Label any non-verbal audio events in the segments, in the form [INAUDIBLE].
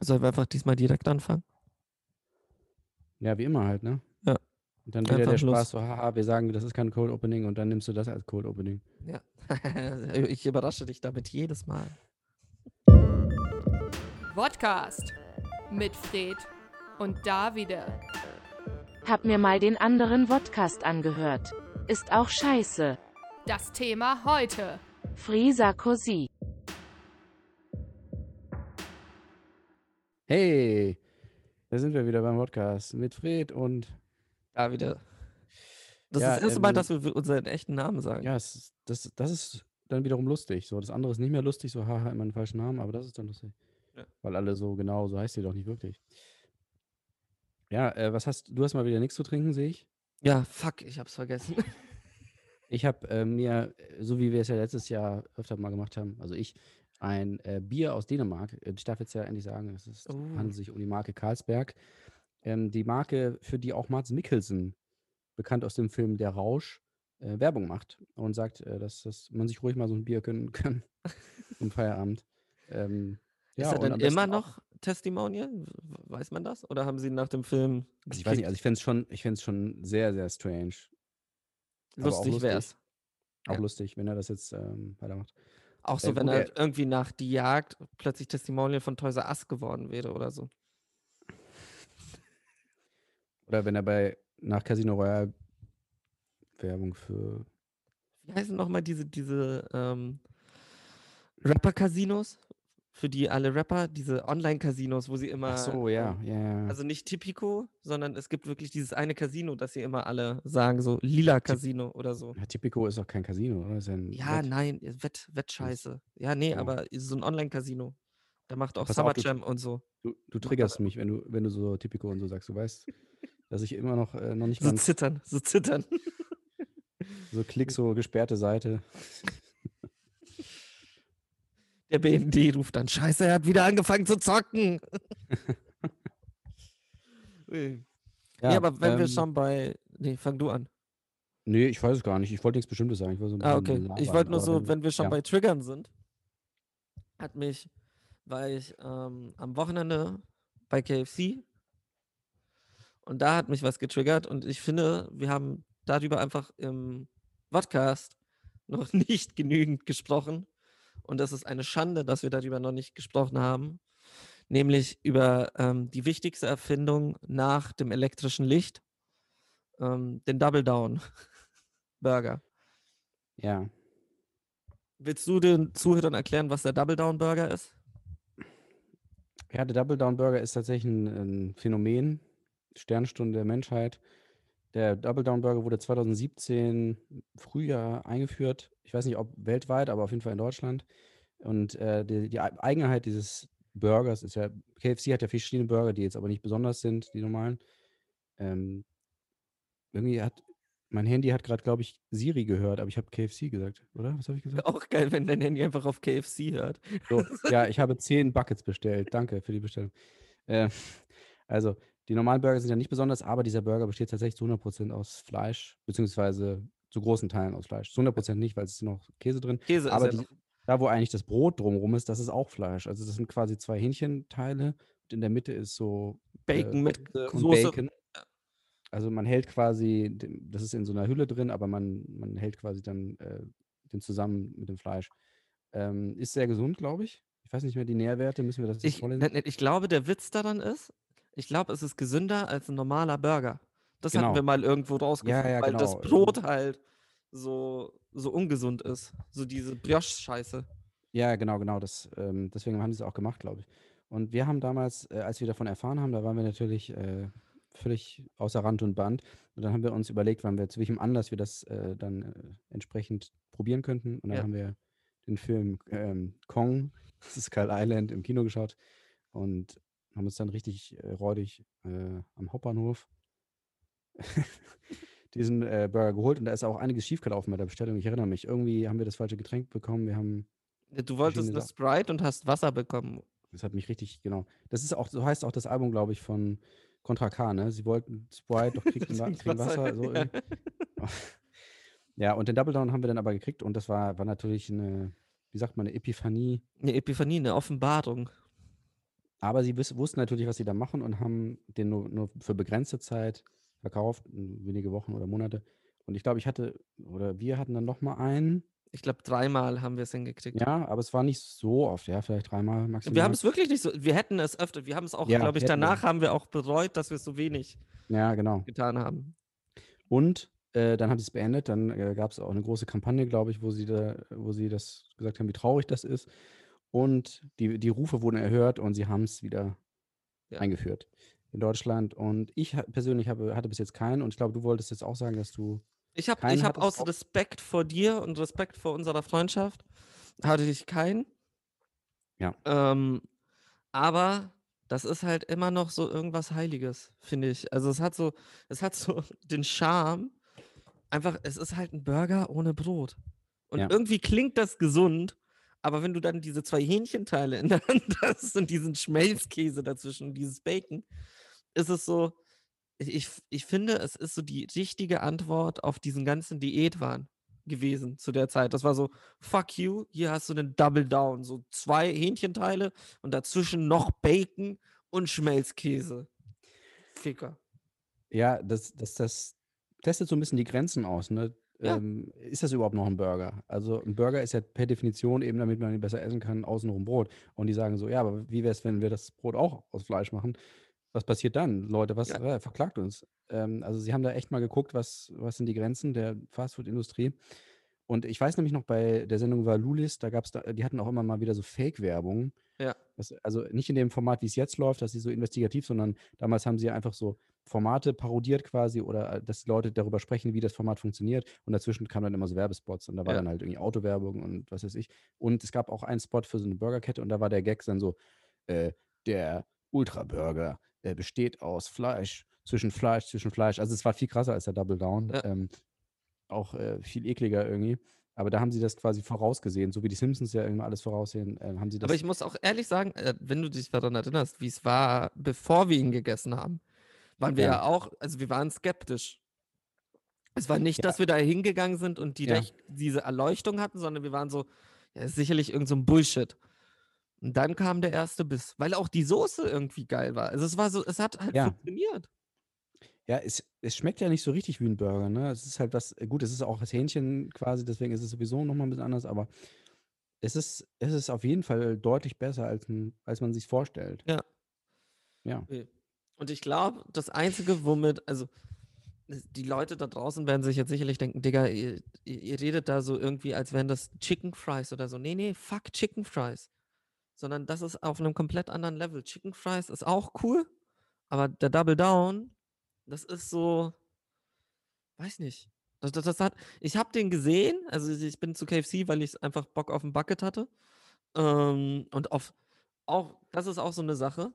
Sollen wir einfach diesmal direkt anfangen? Ja, wie immer halt, ne? Ja. Und dann wieder Einfach der los. Spaß, so, haha, wir sagen, das ist kein Cold Opening und dann nimmst du das als Cold Opening. Ja. [LAUGHS] ich überrasche dich damit jedes Mal. Podcast mit Fred und Davide. Hab mir mal den anderen Vodcast angehört. Ist auch scheiße. Das Thema heute. Free Sarkozy. Hey, da sind wir wieder beim Podcast mit Fred und Da wieder. Das Ja, ist das erste Mal, ähm, dass wir unseren echten Namen sagen. ja, es, ist- das, das ist dann wiederum lustig. So, das andere ist nicht mehr lustig, so haha, immer einen falschen Namen, aber das ist dann lustig. Ja. Weil alle so genau, so heißt sie doch nicht wirklich. Ja, äh, was hast du hast mal wieder nichts zu trinken, sehe ich. Ja, fuck, ich hab's vergessen. Ich habe äh, mir, so wie wir es ja letztes Jahr öfter mal gemacht haben, also ich, ein äh, Bier aus Dänemark. Äh, Ich darf jetzt ja endlich sagen, es ist, Oh. handelt sich um die Marke Carlsberg. Ähm, die Marke, für die auch Mats Mikkelsen, bekannt aus dem Film Der Rausch, äh, Werbung macht und sagt, äh, dass, dass man sich ruhig mal so ein Bier gönnen kann [LAUGHS] im Feierabend. Ähm, ist ja, er und denn immer noch Testimonial? Weiß man das? Oder haben sie nach dem Film. Also ich weiß nicht, also ich fände es schon, ich schon sehr, sehr strange. lustig lustig. wär's. Auch Ja. wenn er das jetzt ähm, weitermacht. Auch so, wenn er er- irgendwie nach die Jagd plötzlich Testimonial von Toys R Us geworden wäre oder so. Oder wenn er bei nach Casino Royale Werbung für Wie heißen nochmal diese, diese ähm, Rapper-Casinos? Für die alle Rapper, diese Online-Casinos, wo sie immer. Ach so, ja, ähm, ja, ja. Also nicht Tipico, sondern es gibt wirklich dieses eine Casino, das sie immer alle sagen, so lila Casino oder so. ja, Tipico ist auch kein Casino, oder? Ja Wett- nein, äh, Wett, Wettscheiße. Ja, nee, Genau. aber so ein Online-Casino. Da macht auch Pass auf, Summer du- Jam und so. Du, du triggerst mich, wenn du, wenn du so Tipico und so sagst. Du weißt, [LAUGHS] dass ich immer noch, äh, noch nicht So zittern, so zittern. [LAUGHS] so klick, so gesperrte Seite. [LAUGHS] Der BND ruft dann, scheiße, er hat wieder angefangen zu zocken. [LAUGHS] Ui. Ja, nee, aber wenn wir ähm, schon bei. Nee, fang du an. Nee, ich weiß es gar nicht. Ich wollte nichts Bestimmtes sagen. Ich wollte so Ah, okay. Ich wollte nur so, wenn wir schon ja. bei Triggern sind, hat mich, war ich ähm, am Wochenende bei KFC und da hat mich was getriggert und ich finde, wir haben darüber einfach im Podcast noch [LAUGHS] nicht genügend gesprochen und das ist eine Schande, dass wir darüber noch nicht gesprochen haben, nämlich über ähm, die wichtigste Erfindung nach dem elektrischen Licht, ähm, den Double Down [LAUGHS] Burger. Ja. Willst du den Zuhörern erklären, was der Double Down Burger ist? Ja, der Double Down Burger ist tatsächlich ein, ein Phänomen, Sternstunde der Menschheit. Der Double Down Burger wurde 2017 Frühjahr eingeführt. Ich weiß nicht, ob weltweit, aber auf jeden Fall in Deutschland. Und äh, die, die Ei- Eigenheit dieses Burgers ist ja, KFC hat ja verschiedene Burger, die jetzt aber nicht besonders sind, die normalen. Ähm, irgendwie hat, mein Handy hat gerade, glaube ich, Siri gehört, aber ich habe KFC gesagt, oder? Was habe ich gesagt? Auch geil, wenn dein Handy einfach auf KFC hört. So, ja, [LAUGHS] ich habe zehn Buckets bestellt. Danke für die Bestellung. Äh, [LAUGHS] also, die normalen Burger sind ja nicht besonders, aber dieser Burger besteht tatsächlich zu 100% aus Fleisch, beziehungsweise zu großen Teilen aus Fleisch. Zu 100% nicht, weil es ist noch Käse drin. Käse aber ist ja die, noch. da, wo eigentlich das Brot drumherum ist, das ist auch Fleisch. Also, das sind quasi zwei Hähnchenteile und in der Mitte ist so Bacon äh, mit und Soße. Bacon. Also, man hält quasi, das ist in so einer Hülle drin, aber man, man hält quasi dann äh, den zusammen mit dem Fleisch. Ähm, ist sehr gesund, glaube ich. Ich weiß nicht mehr die Nährwerte, müssen wir das jetzt Ich, vorlesen? ich glaube, der Witz daran ist, ich glaube, es ist gesünder als ein normaler Burger. Das hatten Genau. wir mal irgendwo rausgefunden, ja, weil das genau. Brot halt so, so ungesund ist. So diese Brioche-Scheiße. Ja, genau, genau. Das, ähm, deswegen haben sie es auch gemacht, glaube ich. Und wir haben damals, äh, als wir davon erfahren haben, da waren wir natürlich äh, völlig außer Rand und Band. Und dann haben wir uns überlegt, wann wir, zu welchem Anlass wir das äh, dann äh, entsprechend probieren könnten. Und dann Ja. haben wir den Film ähm, Kong, das [LAUGHS] ist Skull Island, im Kino geschaut und haben uns dann richtig äh, räudig äh, am Hauptbahnhof [LAUGHS] diesen äh, Burger geholt. Und da ist auch einiges schiefgelaufen bei der Bestellung. Ich erinnere mich. Irgendwie haben wir das falsche Getränk bekommen. Wir haben Du wolltest eine Sprite und hast Wasser bekommen. Das hat mich richtig, genau. Das ist auch, so heißt auch das Album, glaube ich, von Contra K, ne? Sie wollten Sprite, doch [LAUGHS] kriegen Wasser. So ja. [LAUGHS] ja, und den Double Down haben wir dann aber gekriegt und das war, war natürlich eine, wie sagt man, eine Epiphanie. Eine Epiphanie, eine Offenbarung. Aber sie wiss, wussten natürlich, was sie da machen und haben den nur, nur für begrenzte Zeit verkauft, wenige Wochen oder Monate. Und ich glaube, ich hatte, oder wir hatten dann noch mal einen. Ich glaube, dreimal haben wir es hingekriegt. Ja, aber es war nicht so oft, ja, vielleicht dreimal maximal. Wir haben es wirklich nicht so. Wir hätten es öfter. Wir haben es auch, Ja, glaube ich, hätten wir. danach haben wir auch bereut, dass wir es so wenig Ja, genau. getan haben. Und äh, dann haben sie es beendet. Dann äh, gab es auch eine große Kampagne, glaube ich, wo sie, da, wo sie das gesagt haben, wie traurig das ist. Und die, die Rufe wurden erhört und sie haben es wieder Ja. eingeführt in Deutschland. Und ich persönlich habe, hatte bis jetzt keinen. Und ich glaube, du wolltest jetzt auch sagen, dass du. Ich habe hab aus? Respekt vor dir und Respekt vor unserer Freundschaft hatte ich keinen. Ja. Ähm, aber das ist halt immer noch so irgendwas Heiliges, finde ich. Also es hat so, es hat so [LAUGHS] den Charme. Einfach, es ist halt ein Burger ohne Brot. Und Ja. irgendwie klingt das gesund, aber wenn du dann diese zwei Hähnchenteile in der Hand [LAUGHS] hast und diesen Schmelzkäse dazwischen, dieses Bacon, ist es so, ich, ich, finde, es ist so die richtige Antwort auf diesen ganzen Diätwahn gewesen zu der Zeit. Das war so, fuck you, hier hast du einen Double Down, so zwei Hähnchenteile und dazwischen noch Bacon und Schmelzkäse. Ficker. Ja, das, das, das testet so ein bisschen die Grenzen aus. Ne? Ja. Ähm, ist das überhaupt noch ein Burger? Also ein Burger ist ja per Definition eben, damit man ihn besser essen kann, außenrum Brot. Und die sagen so, ja, aber wie wäre es, wenn wir das Brot auch aus Fleisch machen? Was passiert dann? Leute, was Ja. äh, verklagt uns? Ähm, also sie haben da echt mal geguckt, was, was sind die Grenzen der Fastfood-Industrie. Und ich weiß nämlich noch bei der Sendung Valulis, da gab es, da, die hatten auch immer mal wieder so Fake-Werbung. Ja. Das, also nicht in dem Format, wie es jetzt läuft, dass sie so investigativ, sondern damals haben sie einfach so Formate parodiert quasi oder äh, dass Leute darüber sprechen, wie das Format funktioniert. Und dazwischen kamen dann immer so Werbespots und da war Ja. dann halt irgendwie Autowerbung und was weiß ich. Und es gab auch einen Spot für so eine Burgerkette und da war der Gag dann so, äh, der Ultra-Burger äh, besteht aus Fleisch, zwischen Fleisch, zwischen Fleisch. Also es war viel krasser als der Double Down. Ja. Ähm, auch äh, viel ekliger irgendwie. Aber da haben sie das quasi vorausgesehen, so wie die Simpsons ja immer alles voraussehen, äh, haben sie das. Aber ich muss auch ehrlich sagen, äh, wenn du dich daran erinnerst, wie es war, bevor wir ihn gegessen haben, waren wir Ja. ja, auch, also wir waren skeptisch. Es war nicht, Ja. dass wir da hingegangen sind und Ja. direkt diese Erleuchtung hatten, sondern wir waren so, ja, ist sicherlich irgend so ein Bullshit. Und dann kam der erste Biss, weil auch die Soße irgendwie geil war. Also es war so, es hat halt Ja. funktioniert. Ja, es, es schmeckt ja nicht so richtig wie ein Burger, ne? Es ist halt was, gut, es ist auch das Hähnchen quasi, deswegen ist es sowieso nochmal ein bisschen anders, aber es ist, es ist auf jeden Fall deutlich besser, als, als man sich vorstellt. Ja. Ja. Nee. Und ich glaube, das Einzige, womit, also die Leute da draußen werden sich jetzt sicherlich denken, Digga, ihr, ihr, ihr redet da so irgendwie, als wären das Chicken Fries oder so. Nee, nee, fuck Chicken Fries. Sondern das ist auf einem komplett anderen Level. Chicken Fries ist auch cool, aber der Double Down, das ist so, weiß nicht. Das, das, das hat, ich habe den gesehen, also ich bin zu KFC, weil ich einfach Bock auf ein Bucket hatte. Ähm, und auf, auch, das ist auch so eine Sache.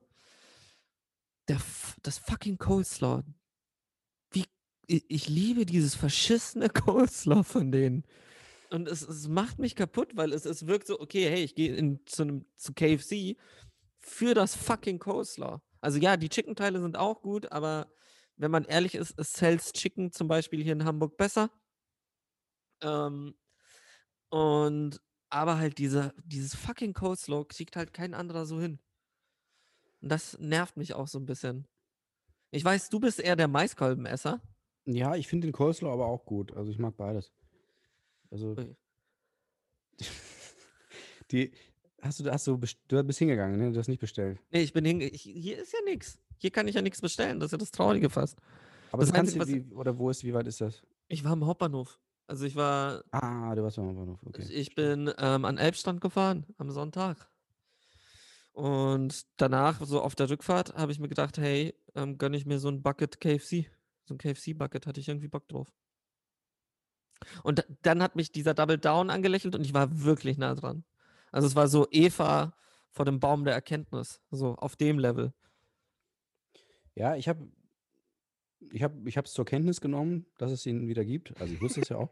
Der, das fucking Coleslaw. Wie, ich, ich liebe dieses verschissene [LAUGHS] Coleslaw von denen. Und es, es macht mich kaputt, weil es, es wirkt so, okay, hey, ich gehe zu, zu KFC für das fucking Coleslaw. Also ja, die Chicken-Teile sind auch gut, aber wenn man ehrlich ist, ist Cells Chicken zum Beispiel hier in Hamburg besser. Ähm, und aber halt diese, dieses fucking Coleslaw kriegt halt kein anderer so hin. Und das nervt mich auch so ein bisschen. Ich weiß, du bist eher der Maiskolbenesser. Ja, ich finde den Coleslaw aber auch gut. Also ich mag beides. Also Ui. [LAUGHS] die, hast du, hast du, du bist hingegangen, ne? Du hast nicht bestellt. Nee, ich bin hinge... Ich, hier ist ja nichts. Hier kann ich ja nichts bestellen. Das ist ja das Traurige fast. Aber Das du kannst, was- wie, oder wo ist, wie weit ist das? Ich war am Hauptbahnhof. Also ich war... Ah, du warst am Bahnhof, Ich, okay. ich bin ähm, an Elbstrand gefahren am Sonntag. Und danach, so auf der Rückfahrt, habe ich mir gedacht, hey, ähm, gönne ich mir so ein Bucket KFC. So ein KFC-Bucket, hatte ich irgendwie Bock drauf. Und da- dann hat mich dieser Double Down angelächelt und ich war wirklich nah dran. Also es war so Eva vor dem Baum der Erkenntnis. So auf dem Level. Ja, ich habe ich hab, ich es zur Kenntnis genommen, dass es ihn wieder gibt. Also ich wusste es ja auch.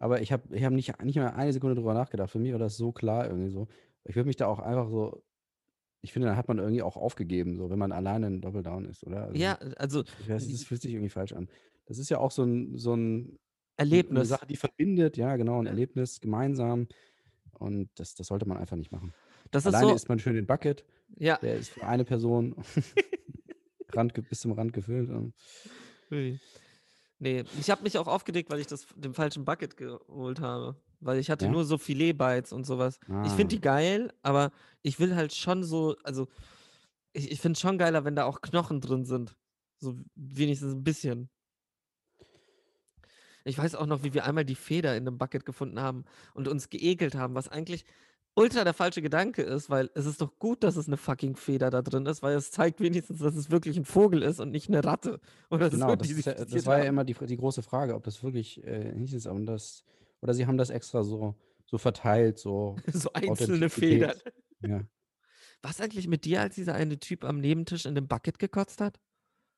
Aber ich habe ich hab nicht, nicht mal eine Sekunde drüber nachgedacht. Für mich war das so klar irgendwie so. Ich würde mich da auch einfach so, ich finde, da hat man irgendwie auch aufgegeben, so wenn man alleine ein Double Down ist, oder? Also, Ja, also Ich weiß, das fühlt sich irgendwie falsch an. Das ist ja auch so ein, so ein eine Erlebnis. Sache, die verbindet, ja, genau, ein. Erlebnis gemeinsam. Und das, das sollte man einfach nicht machen. Das ist Alleine so, isst man schön den Bucket. ja. Der ist für eine Person [LAUGHS] [LAUGHS] Rand, bis zum Rand gefüllt. Ui. Nee, ich habe mich auch aufgeregt, weil ich das den falschen Bucket geholt habe. Weil ich hatte Ja? nur so Filet-Bites und sowas. Ich Ah. finde die geil, aber ich will halt schon so, also ich, ich finde schon geiler, wenn da auch Knochen drin sind. So wenigstens ein bisschen. Ich weiß auch noch, wie wir einmal die Feder in einem Bucket gefunden haben und uns geekelt haben, was eigentlich ultra der falsche Gedanke ist, weil es ist doch gut, dass es eine fucking Feder da drin ist, weil es zeigt wenigstens, dass es wirklich ein Vogel ist und nicht eine Ratte. Oder Genau, so, das, ist das war ja immer die, die große Frage, ob das wirklich äh, nicht ist. Und das, oder sie haben das extra so, so verteilt, so. [LAUGHS] so einzelne Federn. Ja. Was eigentlich mit dir, als dieser eine Typ am Nebentisch in dem Bucket gekotzt hat?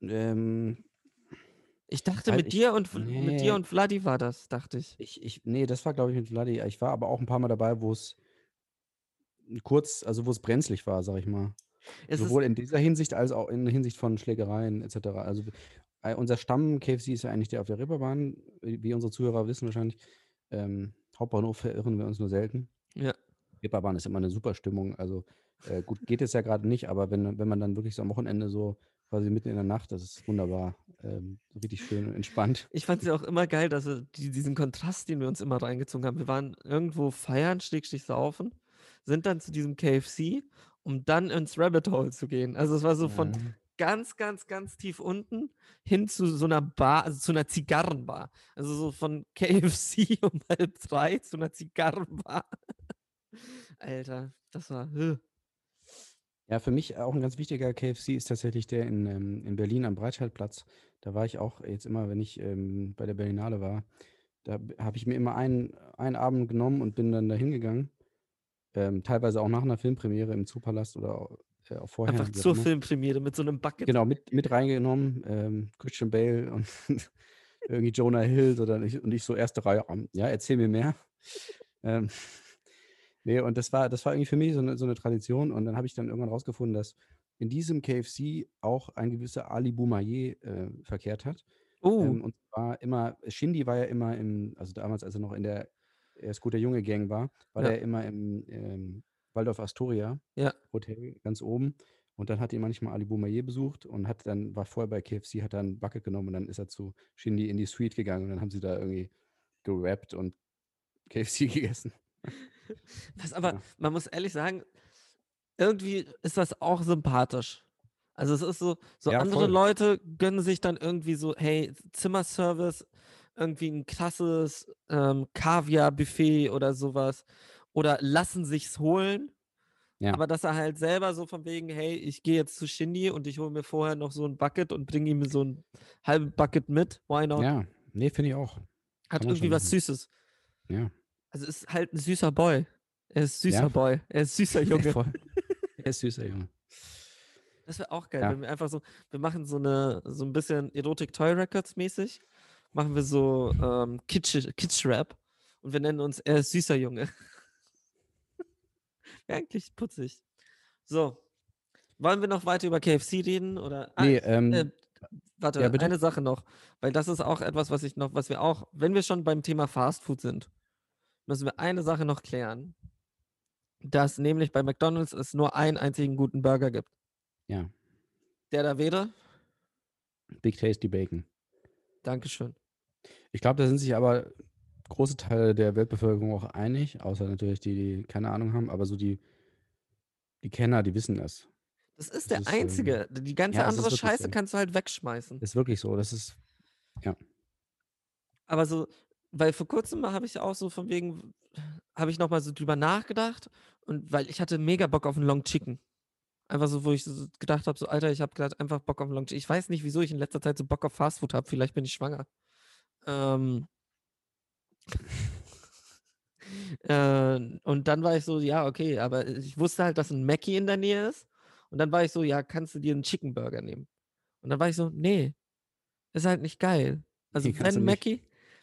Ähm, Ich dachte, Weil mit ich- dir und mit nee. dir und Vladi war das, dachte ich. ich, ich, nee, das war, glaube ich, mit Vladi. Ich war aber auch ein paar Mal dabei, wo es kurz, also wo es brenzlig war, sag ich mal. Es Sowohl in dieser Hinsicht als auch in Hinsicht von Schlägereien etc. Also äh, unser Stamm KFC ist ja eigentlich der auf der Ripperbahn, wie unsere Zuhörer wissen wahrscheinlich. Ähm, Hauptbahnhof verirren wir uns nur selten. ja. Reeperbahn ist immer eine super Stimmung. Also äh, gut, geht es ja gerade nicht, aber wenn, wenn man dann wirklich so am Wochenende so quasi mitten in der Nacht, das ist wunderbar. Ähm, richtig schön und entspannt. Ich fand es ja auch immer geil, dass wir die, diesen Kontrast, den wir uns immer reingezogen haben. Wir waren irgendwo feiern, schrägstrich saufen, sind dann zu diesem KFC, um dann ins Rabbit Hole zu gehen. Also es war so von Ja. ganz, ganz, ganz tief unten hin zu so einer Bar, also zu einer Zigarrenbar. Also so von [LAUGHS] KFC um halb drei zu einer Zigarrenbar. [LAUGHS] Alter, das war. äh. Ja, für mich auch ein ganz wichtiger KFC ist tatsächlich der in, ähm, in Berlin am Breitscheidplatz. Da war ich auch jetzt immer, wenn ich ähm, bei der Berlinale war, da habe ich mir immer einen, einen Abend genommen und bin dann da hingegangen. Ähm, teilweise auch nach einer Filmpremiere im Zoopalast oder äh, auch vorher. Einfach zur immer. Filmpremiere mit so einem Bucket. Genau, mit, mit reingenommen. Ähm, Christian Bale und [LAUGHS] irgendwie Jonah Hill oder ich, und ich so erste Reihe. ähm, Ja, erzähl mir mehr. Ähm, [LAUGHS] nee, und das war, das war irgendwie für mich so eine, so eine Tradition. Und dann habe ich dann irgendwann rausgefunden, dass in diesem KFC auch ein gewisser Ali Boumaier äh, verkehrt hat. Oh, Ähm, und zwar immer, Shindy war ja immer im, also damals, als er noch in der erst guter Junge Gang war, war Ja. der immer im ähm, Waldorf Astoria Ja. Hotel ganz oben. Und dann hat ihn manchmal Ali Boumaier besucht und hat dann, war vorher bei KFC, hat dann Bucket genommen und dann ist er zu Shindy in die Suite gegangen und dann haben sie da irgendwie gerappt und KFC [LAUGHS] gegessen. Was aber, Ja. man muss ehrlich sagen, irgendwie ist das auch sympathisch. Also es ist so, so Ja, andere voll. Leute gönnen sich dann irgendwie so, hey, Zimmerservice, irgendwie ein krasses ähm, Kaviar-Buffet oder sowas. Oder lassen sich's holen. Ja. Aber dass er halt selber so von wegen, hey, ich gehe jetzt zu Shindy und ich hole mir vorher noch so ein Bucket und bringe ihm so ein halbes Bucket mit. Why not? Ja, nee, finde ich auch. Hat kann irgendwie was. Süßes. Ja. Also ist halt ein süßer Boy. Er ist süßer [LAUGHS] Ja. Boy. Er ist süßer Junge. Voll. [LAUGHS] Er ist süßer Junge. Das wäre auch geil, Ja. wenn wir einfach so, wir machen so eine, so ein bisschen Erotic Toy Records mäßig, machen wir so ähm, Kitsch, Kitsch-Rap und wir nennen uns Er ist süßer Junge. [LAUGHS] Eigentlich putzig. So. Wollen wir noch weiter über KFC reden? Oder? Ah, Nee, ähm, äh, warte, ja, eine Sache noch, weil das ist auch etwas, was ich noch, was wir auch, wenn wir schon beim Thema Fast Food sind, müssen wir eine Sache noch klären. Dass nämlich bei McDonalds es nur einen einzigen guten Burger gibt. ja, Der da wäre? Big Tasty Bacon. Dankeschön. Ich glaube, da sind sich aber große Teile der Weltbevölkerung auch einig, außer natürlich die, die keine Ahnung haben, aber so die, die Kenner, die wissen das. Das ist Das der ist, ähm, einzige. Die ganze ja, es andere Scheiße so. kannst du halt wegschmeißen. Ist wirklich so. Das ist, Aber so, weil vor kurzem habe ich auch so von wegen, habe ich nochmal so drüber nachgedacht und weil ich hatte mega Bock auf einen Long Chicken. Einfach so, wo ich so gedacht habe, so Alter, ich habe gerade einfach Bock auf einen Long Chicken. Ich weiß nicht, wieso ich in letzter Zeit so Bock auf Fastfood habe. Vielleicht bin ich schwanger. Ähm, äh, und dann war ich so, ja, okay, aber ich wusste halt, dass ein Mackie in der Nähe ist. Und dann war ich so, ja, kannst du dir einen Chicken Burger nehmen? Und dann war ich so, nee, ist halt nicht geil. Also Nee, wenn. Mackie,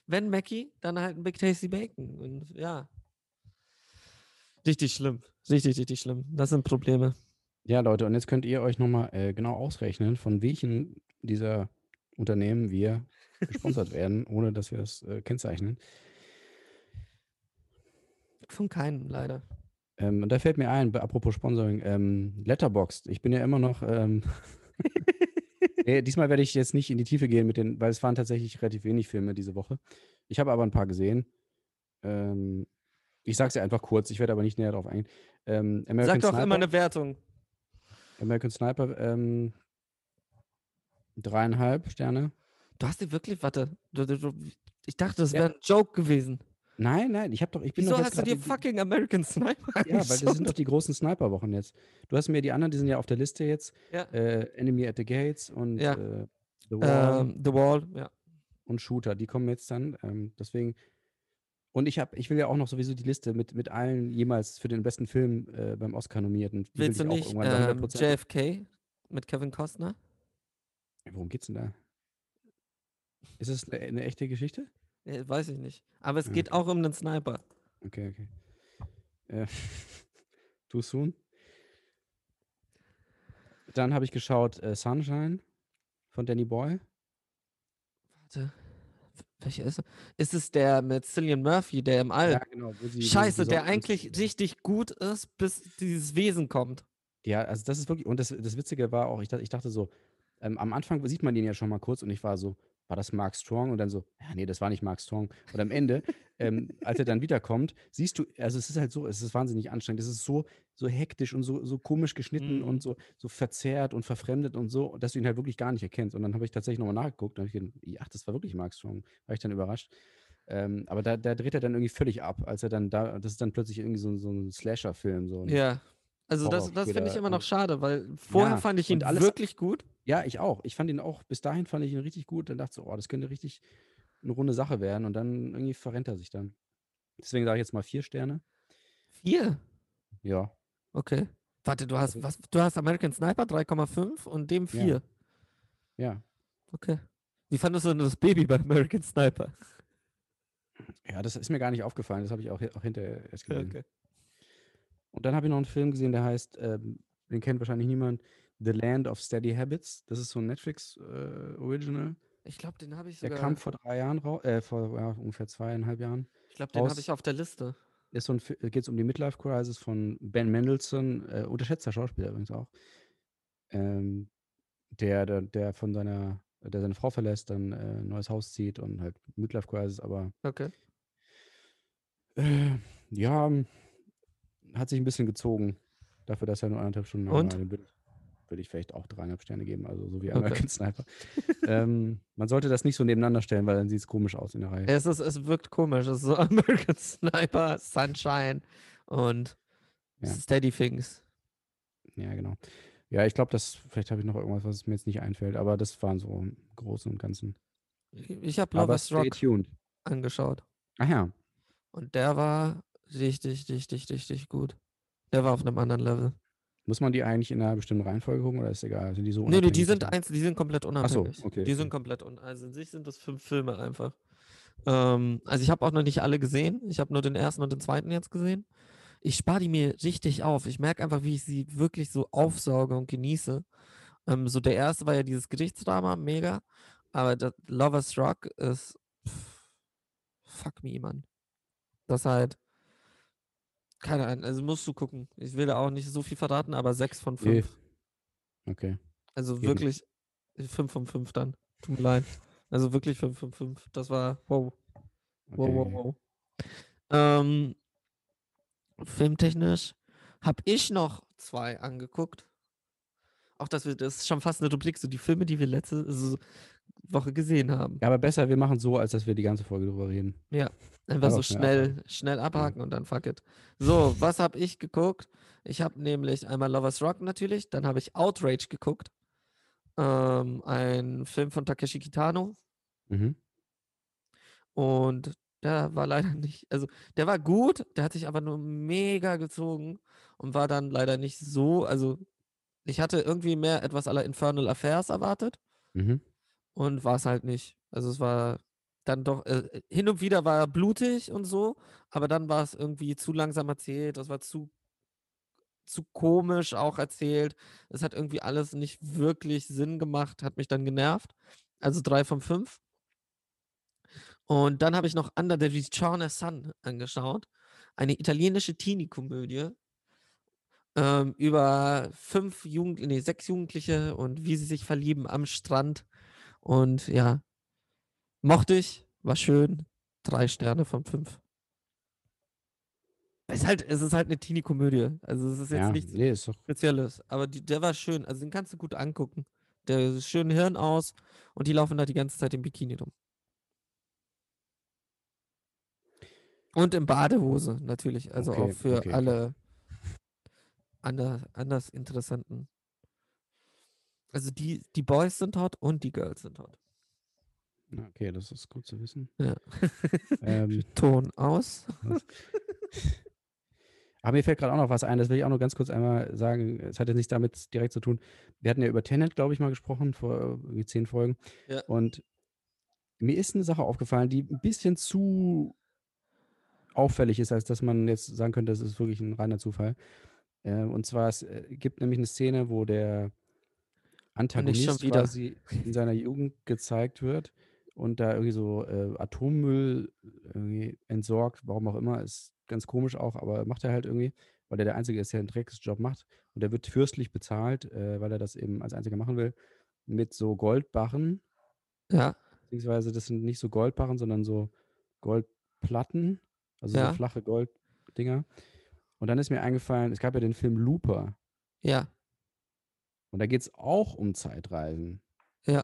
wenn Mackie, dann halt ein Big Tasty Bacon. Und ja. Richtig schlimm. Richtig, richtig schlimm. Das sind Probleme. ja, Leute, und jetzt könnt ihr euch nochmal äh, genau ausrechnen, von welchen dieser Unternehmen wir gesponsert werden, ohne dass wir das äh, kennzeichnen. Von keinem, leider. Ähm, und da fällt mir ein, apropos Sponsoring, ähm, Letterboxd. Ich bin ja immer noch. Ähm, [LAUGHS] nee, diesmal werde ich jetzt nicht in die Tiefe gehen mit den, weil es waren tatsächlich relativ wenig Filme diese Woche. Ich habe aber ein paar gesehen. Ähm, ich sage es ja einfach kurz, ich werde aber nicht näher darauf eingehen. Ähm, American Sag doch Sniper, immer eine Wertung. American Sniper, ähm, dreieinhalb Sterne. Du hast dir wirklich, warte, du, du, du, ich dachte, das Ja. wäre ein Joke gewesen. Nein, nein, ich habe doch, ich bin Wieso doch hast du dir die- fucking American Sniper Ja, weil das sind doch die großen Sniper-Wochen jetzt. Du hast mir die anderen, die sind ja auf der Liste jetzt. Ja. Äh, Enemy at the Gates und Ja. äh, The Wall Ähm, The Wall, ja. und Shooter, die kommen jetzt dann. Ähm, deswegen. Und ich habe, ich will ja auch noch sowieso die Liste mit, mit allen jemals für den besten Film äh, beim Oscar nominierten. Die will Willst du nicht ähm, 100%. JFK mit Kevin Costner? Worum geht's denn da? Ist es eine, echte Geschichte? Ja, weiß ich nicht. Aber es geht okay. auch um einen Sniper. Okay, okay. Äh, [LAUGHS] too soon. Dann habe ich geschaut äh, Sunshine von Danny Boyle. Warte. Welcher ist er? Ist es der mit Cillian Murphy, der im All? Ja, genau. Scheiße, der eigentlich ist. richtig gut ist, bis dieses Wesen kommt. Ja, also das ist wirklich, und das, das Witzige war auch, ich, ich dachte so, ähm, am Anfang sieht man den ja schon mal kurz und ich war so, war das Mark Strong? Und dann so, ja, nee, das war nicht Mark Strong. Und am Ende, ähm, als er dann wiederkommt, siehst du, also es ist halt so, es ist wahnsinnig anstrengend, es ist so, so hektisch und so, so komisch geschnitten Mhm. und so, so verzerrt und verfremdet und so, dass du ihn halt wirklich gar nicht erkennst. Und dann habe ich tatsächlich nochmal nachgeguckt und hab ich gedacht, ach, das war wirklich Mark Strong. War ich dann überrascht. Ähm, aber da, da dreht er dann irgendwie völlig ab, als er dann da, das ist dann plötzlich irgendwie so, so ein Slasher-Film. So ein- Ja. Also das, das finde ich immer noch schade, weil vorher Ja, fand ich ihn alles- wirklich gut. Ja, ich auch. Ich fand ihn auch, bis dahin fand ich ihn richtig gut. Dann dachte ich so, oh, das könnte richtig eine runde Sache werden. Und dann irgendwie verrennt er sich dann. Deswegen sage ich jetzt mal vier Sterne. Vier. Ja. Okay. Warte, du hast Also- was? Du hast American Sniper 3,5 und dem 4. Ja. Okay. Wie fandest du denn das Baby bei American Sniper? Ja, das ist mir gar nicht aufgefallen. Das habe ich auch, auch hinterher erst gesehen. Okay. Und dann habe ich noch einen Film gesehen, der heißt, ähm, den kennt wahrscheinlich niemand, The Land of Steady Habits. Das ist so ein Netflix-Original. Ich glaube, den habe ich der sogar. kam vor drei Jahren raus, äh, vor ja, ungefähr zweieinhalb Jahren. ich glaube, den habe ich auf der Liste. ist so ein, geht es um die Midlife Crisis von Ben Mendelssohn, äh, unterschätzter Schauspieler übrigens auch, ähm, der, der, der von seiner, der seine Frau verlässt, dann äh, ein neues Haus zieht und halt Midlife Crisis, aber Okay. äh, ja, hat sich ein bisschen gezogen, dafür, dass er nur anderthalb Stunden Und? war. Würde ich, würde ich vielleicht auch dreieinhalb Sterne geben, also so wie Okay. American Sniper. ähm, man sollte das nicht so nebeneinander stellen, weil dann sieht es komisch aus in der Reihe. Es, ist, es wirkt komisch. Es ist so [LAUGHS] American Sniper, Sunshine und Ja. Steady Things. Ja, genau. Ja, ich glaube, das, vielleicht habe ich noch irgendwas, was mir jetzt nicht einfällt, aber das waren so im Großen und Ganzen. Ich habe Lovers stay Rock tuned. angeschaut. Ach ja, Und der war richtig, richtig, richtig gut. Der war auf einem anderen Level. muss man die eigentlich in einer bestimmten Reihenfolge gucken oder ist egal? Sind die so Nee, nee, die unabhängig sind eins, die sind komplett unabhängig. okay, Die sind komplett un also in sich sind das fünf Filme einfach. Ähm, also ich habe auch noch nicht alle gesehen. Ich habe nur den ersten und den zweiten jetzt gesehen. Ich spare die mir richtig auf. Ich merke einfach, wie ich sie wirklich so aufsauge und genieße. Ähm, so der erste war ja dieses Gerichtsdrama, mega. Aber das Lovers Rock ist pff, fuck me, Mann. Das halt keine Ahnung, also musst du gucken. Ich will da auch nicht so viel verraten, aber sechs von Nee. fünf. Okay. Also Geht nicht. wirklich 5 von 5 dann. Tut mir leid. Also wirklich 5 von 5. Das war wow. Wow, okay. wow, wow. Ähm, filmtechnisch habe ich noch zwei angeguckt. Auch dass wir, das ist schon fast eine Rubrik, so die Filme, die wir letzte also Woche gesehen haben. Ja, aber besser, wir machen so, als dass wir die ganze Folge drüber reden. Einfach Aber so schnell schnell, schnell abhaken und dann fuck it. So, was habe ich geguckt? Ich habe nämlich einmal Lovers Rock natürlich, dann habe ich Outrage geguckt. Ähm, ein Film von Takeshi Kitano. Mhm. Und der war leider nicht, also der war gut, der hat sich aber nur mega gezogen und war dann leider nicht so, also ich hatte irgendwie mehr etwas aller Infernal Affairs erwartet Mhm. Und war es halt nicht. Also es war dann doch, äh, hin und wieder war er blutig und so, aber dann war es irgendwie zu langsam erzählt, das war zu, zu komisch auch erzählt. Es hat irgendwie alles nicht wirklich Sinn gemacht, hat mich dann genervt. Also drei von fünf. Und dann habe ich noch Under the Return Sun angeschaut. Eine italienische Teenie-Komödie ähm, über fünf Jugend nee, sechs Jugendliche und wie sie sich verlieben am Strand. Und ja, mochte ich, war schön. Drei Sterne von fünf. Es ist halt, es ist halt eine Teenie-Komödie. Also es ist jetzt Ja, nichts nee. Spezielles. Aber die, der war schön. Also den kannst du gut angucken. Der ist schön Hirn aus und die laufen da die ganze Zeit im Bikini rum. Und in Badehose, natürlich. Also Okay, auch für okay, alle ander, anders interessanten. Also die, die Boys sind hot und die Girls sind hot. Okay, das ist gut zu wissen. Ja. Ähm, [LAUGHS] Ton aus. aber mir fällt gerade auch noch was ein, das will ich auch nur ganz kurz einmal sagen. Es hat jetzt nichts damit direkt zu tun. Wir hatten ja über Tenet, glaube ich, mal gesprochen, vor irgendwie zehn Folgen. Ja. Und mir ist eine Sache aufgefallen, die ein bisschen zu auffällig ist, als dass man jetzt sagen könnte, das ist wirklich ein reiner Zufall. Äh, und zwar, es äh, gibt nämlich eine Szene, wo der Antagonist wieder. quasi in seiner Jugend gezeigt wird und da irgendwie so äh, Atommüll irgendwie entsorgt, warum auch immer, ist ganz komisch auch, aber macht er halt irgendwie, weil er der Einzige ist, der einen Drecksjob macht und der wird fürstlich bezahlt, äh, weil er das eben als Einziger machen will, mit so Goldbarren, Ja, beziehungsweise das sind nicht so Goldbarren, sondern so Goldplatten, also Ja. so flache Golddinger. Und dann ist mir eingefallen, es gab ja den Film Looper ja, und da geht es auch um Zeitreisen. ja.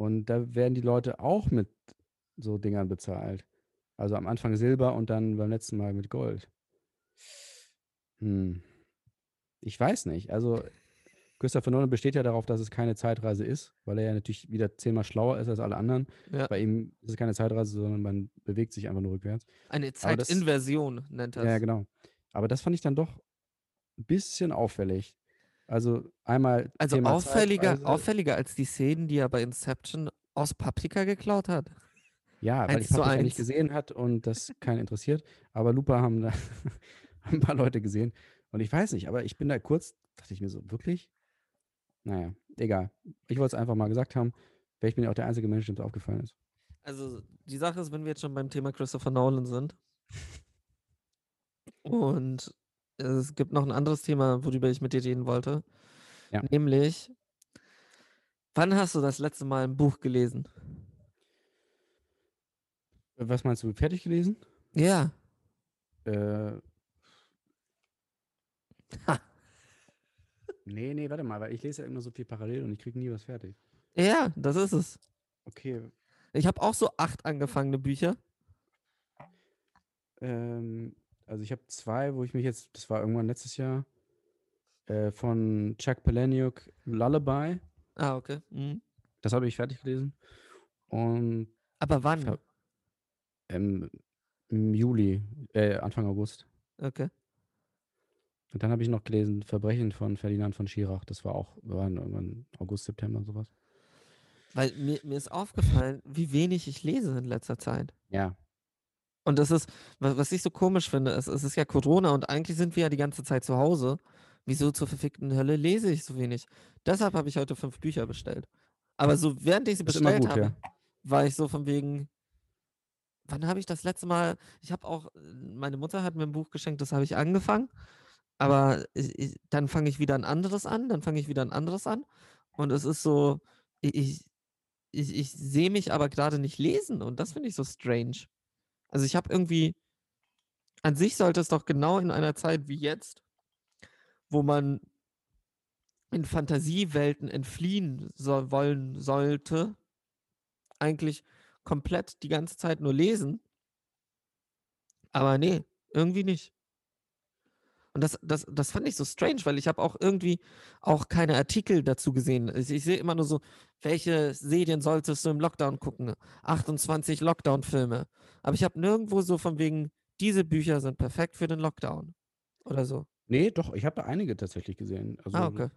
Und da werden die Leute auch mit so Dingern bezahlt. Also am Anfang Silber und dann beim letzten Mal mit Gold. Hm. Ich weiß nicht. Also Christopher Nolan besteht ja darauf, dass es keine Zeitreise ist, weil er ja natürlich wieder zehnmal schlauer ist als alle anderen. Ja. Bei ihm ist es keine Zeitreise, sondern man bewegt sich einfach nur rückwärts. Eine Zeitinversion nennt das. Ja, genau. Aber das fand ich dann doch ein bisschen auffällig. Also einmal Also Thema auffälliger, Zeitreise. auffälliger als die Szenen, die er bei Inception aus Paprika geklaut hat. Ja, [LAUGHS] weil Eins ich Paprika nicht gesehen hat und das keinen interessiert. Aber Lupa haben da [LAUGHS] ein paar Leute gesehen. Und ich weiß nicht, aber ich bin da kurz, dachte ich mir so, wirklich? Naja, egal. Ich wollte es einfach mal gesagt haben. Vielleicht bin ich auch der einzige Mensch, dem es aufgefallen ist. Also die Sache ist, wenn wir jetzt schon beim Thema Christopher Nolan sind [LAUGHS] und es gibt noch ein anderes Thema, worüber ich mit dir reden wollte, Ja. nämlich, wann hast du das letzte Mal ein Buch gelesen? Was meinst du, fertig gelesen? Ja, Äh, Ha. nee, nee, warte mal, weil ich lese ja immer so viel parallel und ich kriege nie was fertig. ja, das ist es. Okay, Ich habe auch so acht angefangene Bücher. Ähm, also ich habe zwei, wo ich mich jetzt, das war irgendwann letztes Jahr, äh, von Chuck Palahniuk, Lullaby. Ah, okay. Mhm. Das habe ich fertig gelesen. Und Aber wann? Ver- ähm, im Juli, äh, Anfang August. Okay. Und dann habe ich noch gelesen Verbrechen von Ferdinand von Schirach. Das war auch, war irgendwann August, September, sowas. Weil mir, mir ist aufgefallen, wie wenig ich lese in letzter Zeit. Ja, Und das ist, wa- was ich so komisch finde, ist, es ist ja Corona und eigentlich sind wir ja die ganze Zeit zu Hause. Wieso zur verfickten Hölle lese ich so wenig? Deshalb habe ich heute fünf Bücher bestellt. Aber so während ich sie bestellt gut, habe, war ich so von wegen, wann habe ich das letzte Mal, ich habe auch, meine Mutter hat mir ein Buch geschenkt, das habe ich angefangen, aber ich, ich, dann fange ich wieder ein anderes an, dann fange ich wieder ein anderes an und es ist so, ich, ich, ich sehe mich aber gerade nicht lesen und das finde ich so strange. Also ich habe irgendwie, an sich sollte es doch genau in einer Zeit wie jetzt, wo man in Fantasiewelten entfliehen soll, wollen sollte, eigentlich komplett die ganze Zeit nur lesen. Aber nee, irgendwie nicht. Und das, das, das fand ich so strange, weil ich habe auch irgendwie auch keine Artikel dazu gesehen. Ich, ich sehe immer nur so, welche Serien solltest du im Lockdown gucken? 28 Lockdown-Filme. Aber ich habe nirgendwo so von wegen, diese Bücher sind perfekt für den Lockdown. Oder so. nee, doch, ich habe da einige tatsächlich gesehen. Also Ah, okay.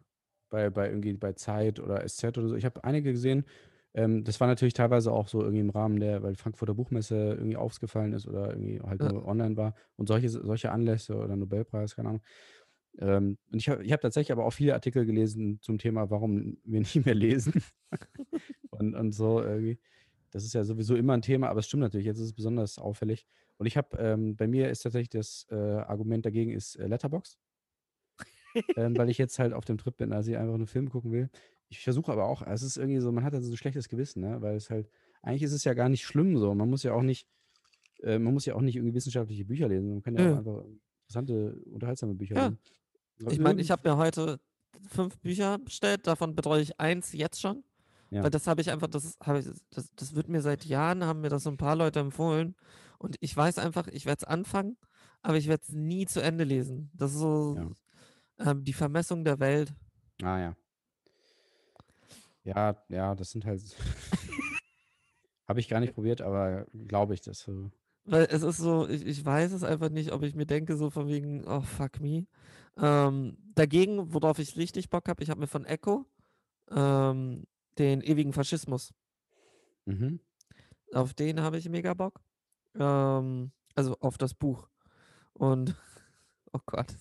bei, bei irgendwie bei Zeit oder SZ oder so. Ich habe einige gesehen. Ähm, das war natürlich teilweise auch so irgendwie im Rahmen der, weil die Frankfurter Buchmesse irgendwie aufgefallen ist oder irgendwie halt Ja. nur online war und solche, solche Anlässe oder Nobelpreis, keine Ahnung. Ähm, und ich habe ich hab tatsächlich aber auch viele Artikel gelesen zum Thema, warum wir [LAUGHS] nicht mehr lesen. [LAUGHS] und, und so irgendwie. Das ist ja sowieso immer ein Thema, aber es stimmt natürlich, jetzt ist es besonders auffällig. Und ich habe, ähm, bei mir ist tatsächlich das äh, Argument dagegen ist äh, Letterbox. ähm, weil ich jetzt halt auf dem Trip bin, als ich einfach einen Film gucken will. Ich versuche aber auch, es ist irgendwie so, man hat also so ein schlechtes Gewissen, ne? weil es halt, eigentlich ist es ja gar nicht schlimm so. Man muss ja auch nicht, äh, man muss ja auch nicht irgendwie wissenschaftliche Bücher lesen. Man kann ja Nö. auch einfach interessante, unterhaltsame Bücher Ja. lesen. Aber Ich meine, ich habe mir heute fünf Bücher bestellt, davon betreue ich eins jetzt schon. Ja. Weil das habe ich einfach, das habe ich, das, das wird mir seit Jahren, haben mir das so ein paar Leute empfohlen. Und ich weiß einfach, ich werde es anfangen, aber ich werde es nie zu Ende lesen. Das ist so ähm, die Vermessung der Welt. Ah ja. Ja, ja, das sind halt. [LAUGHS] Habe ich gar nicht probiert, aber glaube ich, dass so. Weil es ist so, ich, ich weiß es einfach nicht, ob ich mir denke, so von wegen, oh fuck me. Ähm, dagegen, worauf ich richtig Bock habe, ich habe mir von Echo ähm, den ewigen Faschismus. Mhm. Auf den habe ich mega Bock. Ähm, also auf das Buch. Und, [LAUGHS] oh Gott,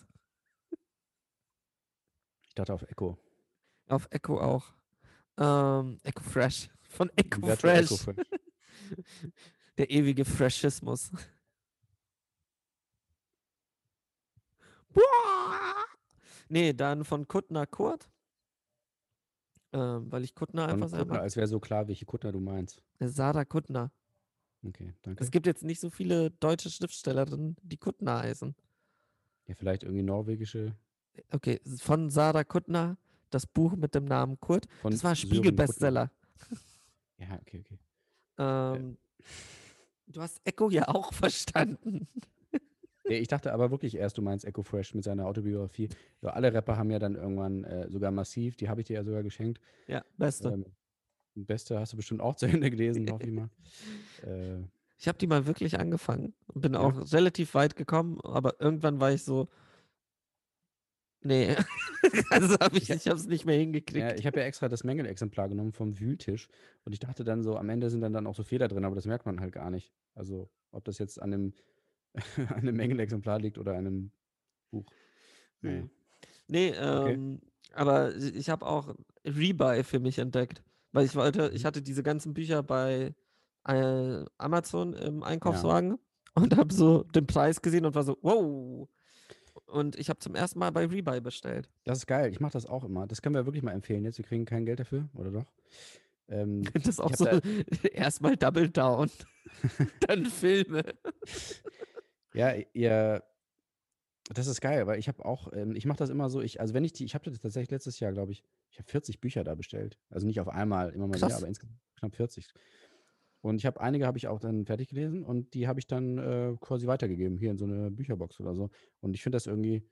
Ich dachte auf Echo. auf Echo auch. Ähm, Echo Fresh. Von Echo Werte Fresh. Echo Fresh. [LAUGHS] Der ewige Freshismus. Boah! Nee, dann von Kuttner Kurt. Ähm, weil ich Kuttner einfach sehr Kuttner, als wäre so klar, welche Kuttner du meinst. Sarah Kuttner. Okay, danke. Es gibt jetzt nicht so viele deutsche Schriftstellerinnen, die Kuttner heißen. Ja, vielleicht irgendwie norwegische. Okay, von Sarah Kuttner, das Buch mit dem Namen Kurt. Von Das war. Spiegel-Bestseller. Ja, okay, okay. Ähm, du hast Echo ja auch [LAUGHS] verstanden. Ja, ich dachte aber wirklich erst, du meinst Echo Fresh mit seiner Autobiografie. So, alle Rapper haben ja dann irgendwann äh, sogar massiv, die habe ich dir ja sogar geschenkt. Ja, beste. Ähm, Beste hast du bestimmt auch [LAUGHS] zu Ende gelesen, hoffe ich mal. [LAUGHS] Äh, Ich habe die mal wirklich angefangen und bin Ja. auch relativ weit gekommen, aber irgendwann war ich so, nee, [LAUGHS] also habe ich, Ich- habe es nicht mehr hingekriegt. ja, ich habe ja extra das Mängelexemplar genommen vom Wühltisch und ich dachte dann so, am Ende sind dann, dann auch so Fehler drin, aber das merkt man halt gar nicht. Also, ob das jetzt an einem, [LAUGHS] an einem Mängelexemplar liegt oder an einem Buch. Hm. Nee, ähm, aber ich habe auch Rebuy für mich entdeckt, weil ich wollte, ich Mhm. hatte diese ganzen Bücher bei äh, Amazon im Einkaufswagen und habe so den Preis gesehen und war so, wow. Und ich habe zum ersten Mal bei Rebuy bestellt. Das ist geil, ich mache das auch immer. Das können wir wirklich mal empfehlen jetzt. Wir kriegen kein Geld dafür, oder doch? Ähm, [LAUGHS] Das ist auch so da- [LAUGHS] erstmal Double Down, [LAUGHS] dann Filme. Ja, ihr, das ist geil, weil ich habe auch, ähm, ich mache das immer so, ich, also wenn ich die, ich habe das tatsächlich letztes Jahr, glaube ich, ich habe 40 Bücher da bestellt. Also nicht auf einmal, immer mal Krass. wieder, aber insgesamt knapp 40. Und ich habe einige habe ich auch dann fertig gelesen und die habe ich dann äh, quasi weitergegeben, hier in so eine Bücherbox oder so. Und ich finde das irgendwie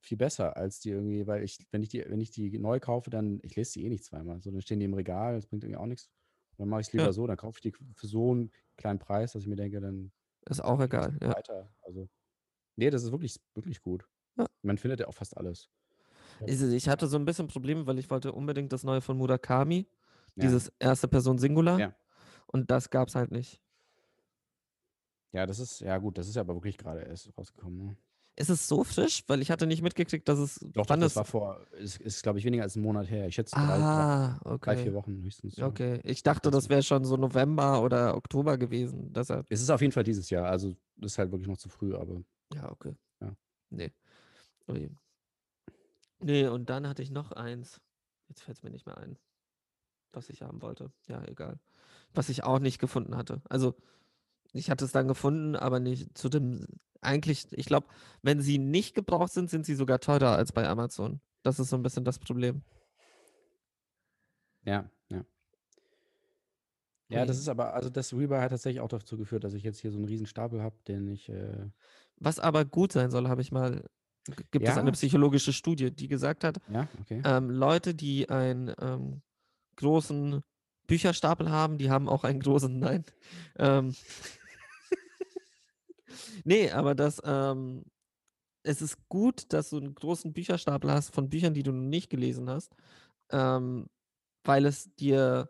viel besser als die irgendwie, weil ich, wenn ich die, wenn ich die neu kaufe, dann, ich lese die eh nicht zweimal. So, dann stehen die im Regal, das bringt irgendwie auch nichts. Dann mache ich es lieber Ja. so, dann kaufe ich die für so einen kleinen Preis, dass ich mir denke, dann Ist auch egal, ja. weiter. Also, nee, das ist wirklich, wirklich gut. Ja. Man findet ja auch fast alles. Ich, hatte so ein bisschen Probleme, weil ich wollte unbedingt das neue von Murakami, dieses erste Person Singular. Ja. Und das gab es halt nicht. Ja, das ist, ja gut, das ist ja aber wirklich gerade erst rausgekommen. Ne? Ist es so frisch? Weil ich hatte nicht mitgekriegt, dass es. Doch, wann das war vor, ist, ist glaube ich, weniger als einen Monat her. Ich schätze drei, drei, Ah, drei, vier okay. Wochen höchstens. Okay. Ich dachte, das wäre schon so November oder Oktober gewesen. Deshalb. Es ist auf jeden Fall dieses Jahr, also das ist halt wirklich noch zu früh, aber Ja, okay. Ja. Nee. Ui. Nee, und dann hatte ich noch eins. Jetzt fällt es mir nicht mehr ein, was ich haben wollte. Ja, egal. Was ich auch nicht gefunden hatte. Also, ich hatte es dann gefunden, aber nicht zu dem. Eigentlich, ich glaube, wenn sie nicht gebraucht sind, sind sie sogar teurer als bei Amazon. Das ist so ein bisschen das Problem. ja, ja. Ja, das ist aber, also das Rebuy hat tatsächlich auch dazu geführt, dass ich jetzt hier so einen riesen Stapel habe, den ich, äh, Was aber gut sein soll, habe ich mal. Gibt es eine Ja. psychologische Studie, die gesagt hat, ja, okay. ähm, Leute, die einen ähm, großen Bücherstapel haben, die haben auch einen großen, nein. Ähm, [LAUGHS] nee, aber das, ähm, es ist gut, dass du einen großen Bücherstapel hast von Büchern, die du noch nicht gelesen hast, ähm, weil es dir,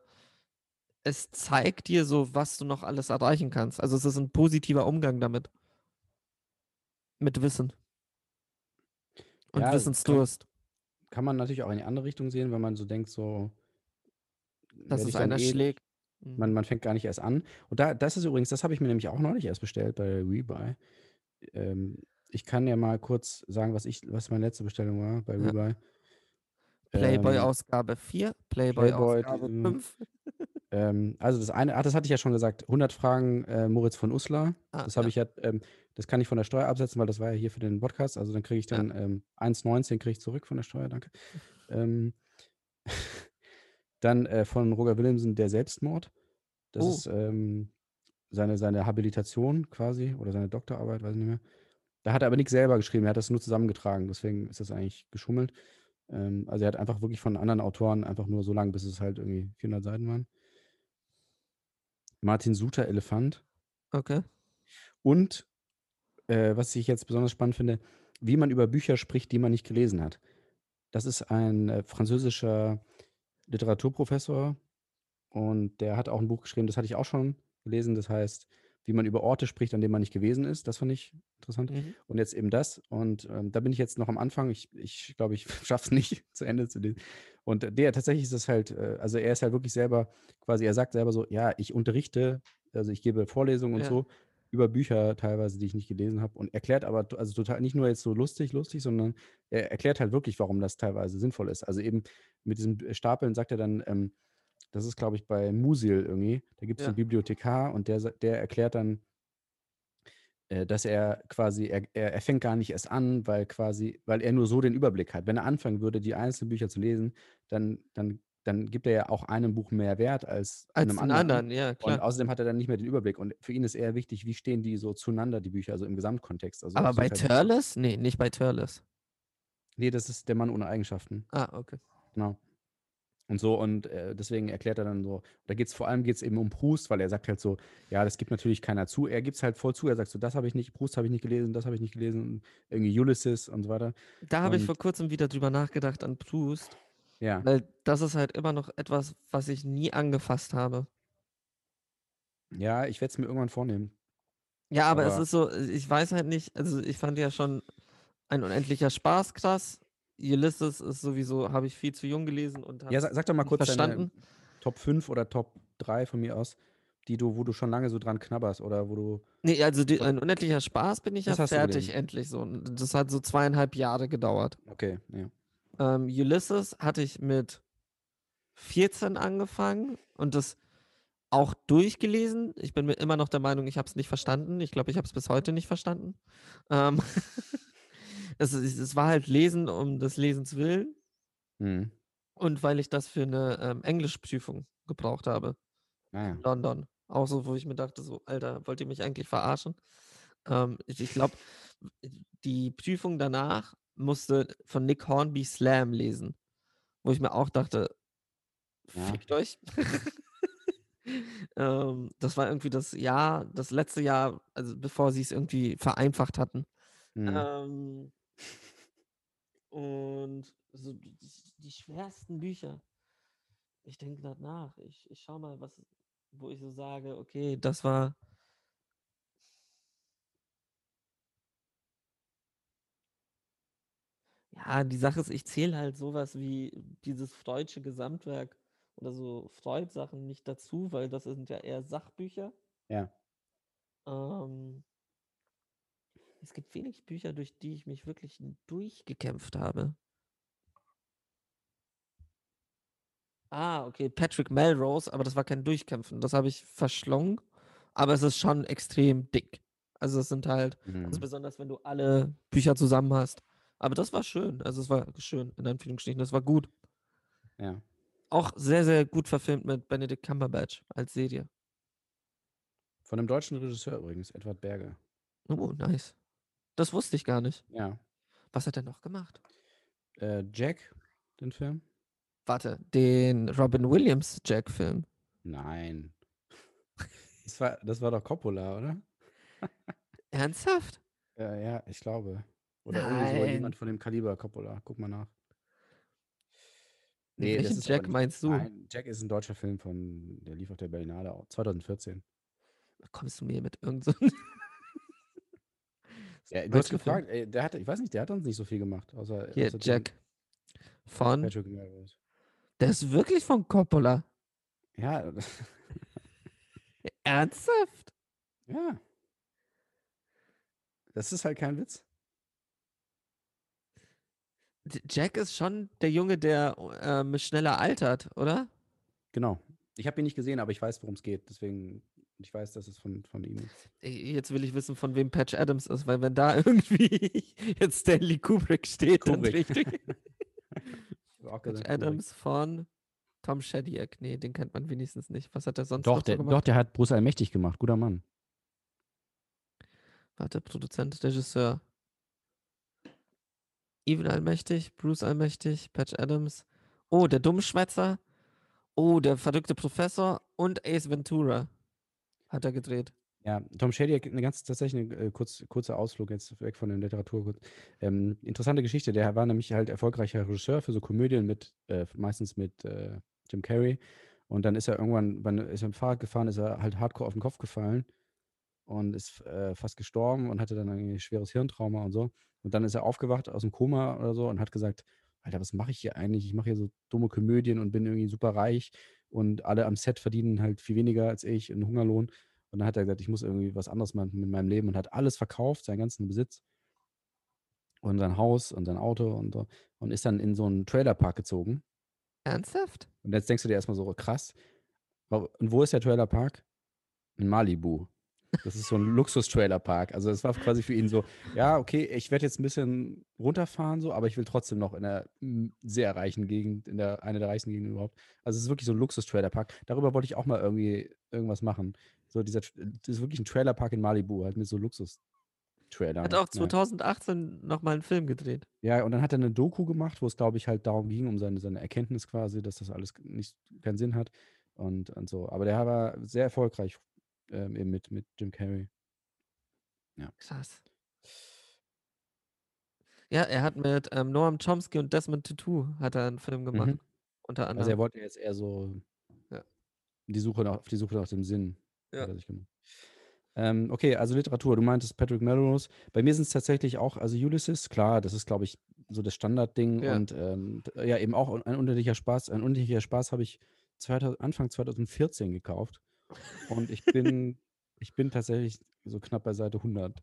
es zeigt dir so, was du noch alles erreichen kannst. Also es ist ein positiver Umgang damit. Mit Wissen. Und Ja, Wissensdurst. Kann man natürlich auch in die andere Richtung sehen, wenn man so denkt, so. Dass es einer eh- schlägt. Mhm. Man, man fängt gar nicht erst an. Und da, das ist übrigens, das habe ich mir nämlich auch neulich erst bestellt bei Rebuy. Ähm, ich kann ja mal kurz sagen, was ich, was meine letzte Bestellung war bei Ja. Rebuy. Playboy Ähm, Ausgabe 4, Playboy, Playboy, Ausgabe die- 5. [LAUGHS] Ähm, also das eine, ach, das hatte ich ja schon gesagt, 100 Fragen äh, Moritz von Uslar. Ah, das habe ja. ich ja, ähm, das kann ich von der Steuer absetzen, weil das war ja hier für den Podcast. Also dann kriege ich Ja. dann ähm, 1,19 kriege ich zurück von der Steuer, danke. [LAUGHS] [LAUGHS] Dann äh, von Roger Willemsen der Selbstmord. Das Oh. ist ähm, seine, seine Habilitation quasi oder seine Doktorarbeit, weiß ich nicht mehr. Da hat er aber nichts selber geschrieben, er hat das nur zusammengetragen, deswegen ist das eigentlich geschummelt. Ähm, also er hat einfach wirklich von anderen Autoren einfach nur so lang, bis es halt irgendwie 400 Seiten waren. Martin Suter Elefant. Okay. Und äh, was ich jetzt besonders spannend finde, wie man über Bücher spricht, die man nicht gelesen hat. Das ist ein äh, französischer Literaturprofessor und der hat auch ein Buch geschrieben, das hatte ich auch schon gelesen, das heißt, wie man über Orte spricht, an denen man nicht gewesen ist. Das fand ich interessant. Mhm. Und jetzt eben das. Und ähm, da bin ich jetzt noch am Anfang. Ich, ich glaube, ich [LAUGHS] schaffe es nicht zu Ende zu lesen. Und äh, der tatsächlich ist es halt, äh, also er ist halt wirklich selber, quasi, er sagt selber so, ja, ich unterrichte, also ich gebe Vorlesungen und Ja. so über Bücher teilweise, die ich nicht gelesen habe und erklärt aber, also total nicht nur jetzt so lustig, lustig, sondern er erklärt halt wirklich, warum das teilweise sinnvoll ist. Also eben mit diesem Stapeln sagt er dann, ähm, das ist, glaube ich, bei Musil irgendwie, da gibt es Ja. einen Bibliothekar und der, der erklärt dann, äh, dass er quasi, er, er, er fängt gar nicht erst an, weil quasi, weil er nur so den Überblick hat. Wenn er anfangen würde, die einzelnen Bücher zu lesen, dann, dann, dann gibt er ja auch einem Buch mehr Wert als, Als einem den anderen, ja, Und außerdem hat er dann nicht mehr den Überblick. Und für ihn ist eher wichtig, wie stehen die so zueinander, die Bücher, also im Gesamtkontext. Also Aber bei halt- Turles? Nee, nicht bei Turles. Nee, das ist der Mann ohne Eigenschaften. Ah, okay. Genau. Und so, und äh, deswegen erklärt er dann so, da geht es vor allem geht's eben um Proust, weil er sagt halt so, ja, das gibt natürlich keiner zu. Er gibt es halt voll zu. Er sagt so, das habe ich nicht, Proust habe ich nicht gelesen, das habe ich nicht gelesen, irgendwie Ulysses und so weiter. Da habe ich vor kurzem wieder drüber nachgedacht an Proust, Ja. weil das ist halt immer noch etwas, was ich nie angefasst habe. Ja, ich werde es mir irgendwann vornehmen. Ja, aber, es Aber- ist so, ich weiß halt nicht, also ich fand ja schon ein unendlicher Spaß krass. Ulysses ist sowieso, habe ich viel zu jung gelesen und Ja, hab's sag, sag doch mal kurz verstanden. deine Top 5 oder Top 3 von mir aus, die du, wo du schon lange so dran knabberst oder wo du. Nee, also die, ein unendlicher Spaß bin ich Das ja fertig, endlich so. Das hat so zweieinhalb Jahre gedauert. Okay, ja. Ähm, Ulysses hatte ich mit 14 angefangen und das auch durchgelesen. Ich bin mir immer noch der Meinung, ich habe es nicht verstanden. Ich glaube, ich habe es bis heute nicht verstanden. Ähm, [LAUGHS] es, es war halt Lesen um des Lesens willen Mhm. und weil ich das für eine ähm, Englischprüfung gebraucht habe. Naja. in London. Auch so, wo ich mir dachte, so, Alter, wollt ihr mich eigentlich verarschen? Ähm, ich ich glaube, die Prüfung danach musste von Nick Hornby Slam lesen. Wo ich mir auch dachte, Ja. fickt euch. [LAUGHS] ähm, das war irgendwie das Jahr, das letzte Jahr, also bevor sie es irgendwie vereinfacht hatten. Mhm. Ähm, und so die, die schwersten Bücher. Ich denke gerade nach. Ich, ich schau mal, was, wo ich so sage, okay, das war. Ja, die Sache ist, ich zähle halt sowas wie dieses Freudsche Gesamtwerk oder so Freud-Sachen nicht dazu, weil das sind ja eher Sachbücher. Ja. Ähm, es gibt wenig Bücher, durch die ich mich wirklich durchgekämpft habe. Ah, okay, Patrick Melrose, aber das war kein Durchkämpfen. Das habe ich verschlungen, aber es ist schon extrem dick. Also es sind halt, also Mhm. besonders wenn du alle Bücher zusammen hast. Aber das war schön. Also es war schön, in Anführungsstrichen. Das war gut. Ja. Auch sehr, sehr gut verfilmt mit Benedict Cumberbatch als Serie. Von einem deutschen Regisseur übrigens, Edward Berge. Oh, nice. Das wusste ich gar nicht. Ja. Was hat er noch gemacht? Äh, Jack, den Film? Warte, den Robin Williams Jack-Film. Nein. Das war, das war doch Coppola, oder? Ernsthaft? Ja, ja, ich glaube. Oder irgendwie so Nein. jemand von dem Kaliber Coppola. Guck mal nach. Nee, Welchen Jack nicht- meinst du? Nein, Jack ist ein deutscher Film von, der lief auf der Berlinale auch, 2014. Kommst du mir mit irgend so Ja, [LAUGHS] du hast gefragt, ey, der hat, ich weiß nicht, der hat uns nicht so viel gemacht, außer, Hier, außer Jack. Von. Patrick Melrose. Der ist wirklich von Coppola. Ja, [LAUGHS] Ernsthaft? ja. Das ist halt kein Witz. Jack ist schon der Junge, der ähm, schneller altert, oder? Genau. Ich habe ihn nicht gesehen, aber ich weiß, worum es geht. Deswegen, ich weiß, dass es von, von ihm ist. Jetzt will ich wissen, von wem Patch Adams ist, weil wenn da [LAUGHS] irgendwie jetzt Stanley Kubrick steht, Kubrick. dann richtig. [LAUGHS] Patch Adams von Tom Shadyac. Nee, den kennt man wenigstens nicht. Was hat er sonst Doch noch so der, gemacht? doch, der hat Bruce allmächtig gemacht. Guter Mann. Warte, Produzent, Regisseur. Evan Allmächtig, Bruce Allmächtig, Patch Adams. Oh, der Dummschwätzer. Oh, der verrückte Professor und Ace Ventura hat er gedreht. Ja, Tom Shady, eine ganz tatsächlich ein äh, kurz, kurzer Ausflug jetzt weg von der Literatur. Ähm, interessante Geschichte. Der war nämlich halt erfolgreicher Regisseur für so Komödien mit, äh, meistens mit äh, Jim Carrey. Und dann ist er irgendwann, wann ist er im Fahrrad gefahren, ist er halt hardcore auf den Kopf gefallen und ist äh, fast gestorben und hatte dann ein schweres Hirntrauma und so. Und dann ist er aufgewacht aus dem Koma oder so und hat gesagt, Alter, was mache ich hier eigentlich? Ich mache hier so dumme Komödien und bin irgendwie super reich und alle am Set verdienen halt viel weniger als ich, einen Hungerlohn. Und dann hat er gesagt, ich muss irgendwie was anderes machen mit meinem Leben und hat alles verkauft, seinen ganzen Besitz und sein Haus und sein Auto und so und ist dann in so einen Trailerpark gezogen. Ernsthaft? Und jetzt denkst du dir erstmal so, krass. Und wo ist der Trailerpark? In Malibu. Das ist so ein Luxus-Trailerpark. Also es war quasi für ihn so, ja, okay, ich werde jetzt ein bisschen runterfahren, so, aber ich will trotzdem noch in einer sehr reichen Gegend, in der einer der reichsten Gegenden überhaupt. Also es ist wirklich so ein Luxus-Trailerpark. Darüber wollte ich auch mal irgendwie irgendwas machen. So dieser, das ist wirklich ein Trailerpark in Malibu, halt mit so Luxus-Trailern. Hat auch Ja. 2018 nochmal einen Film gedreht. Ja, und dann hat er eine Doku gemacht, wo es, glaube ich, halt darum ging, um seine, seine Erkenntnis quasi, dass das alles nicht keinen Sinn hat und, und so. Aber der war sehr erfolgreich ähm, eben mit, mit Jim Carrey. Krass. Ja, er hat mit ähm, Noam Chomsky und Desmond Tutu hat er einen Film gemacht. Mhm. Unter Also anderem. er wollte jetzt eher so Ja. die Suche nach, auf die Suche nach dem Sinn. Ja. Ähm, okay, also Literatur. Du meintest Patrick Melrose. Bei mir sind es tatsächlich auch, also Ulysses, klar, das ist, glaube ich, so das Standardding. Ja. Und ähm, ja, eben auch ein unendlicher Spaß. Ein unendlicher Spaß habe ich 2000, Anfang 2014 gekauft. Und ich bin, ich bin tatsächlich so knapp bei Seite 100.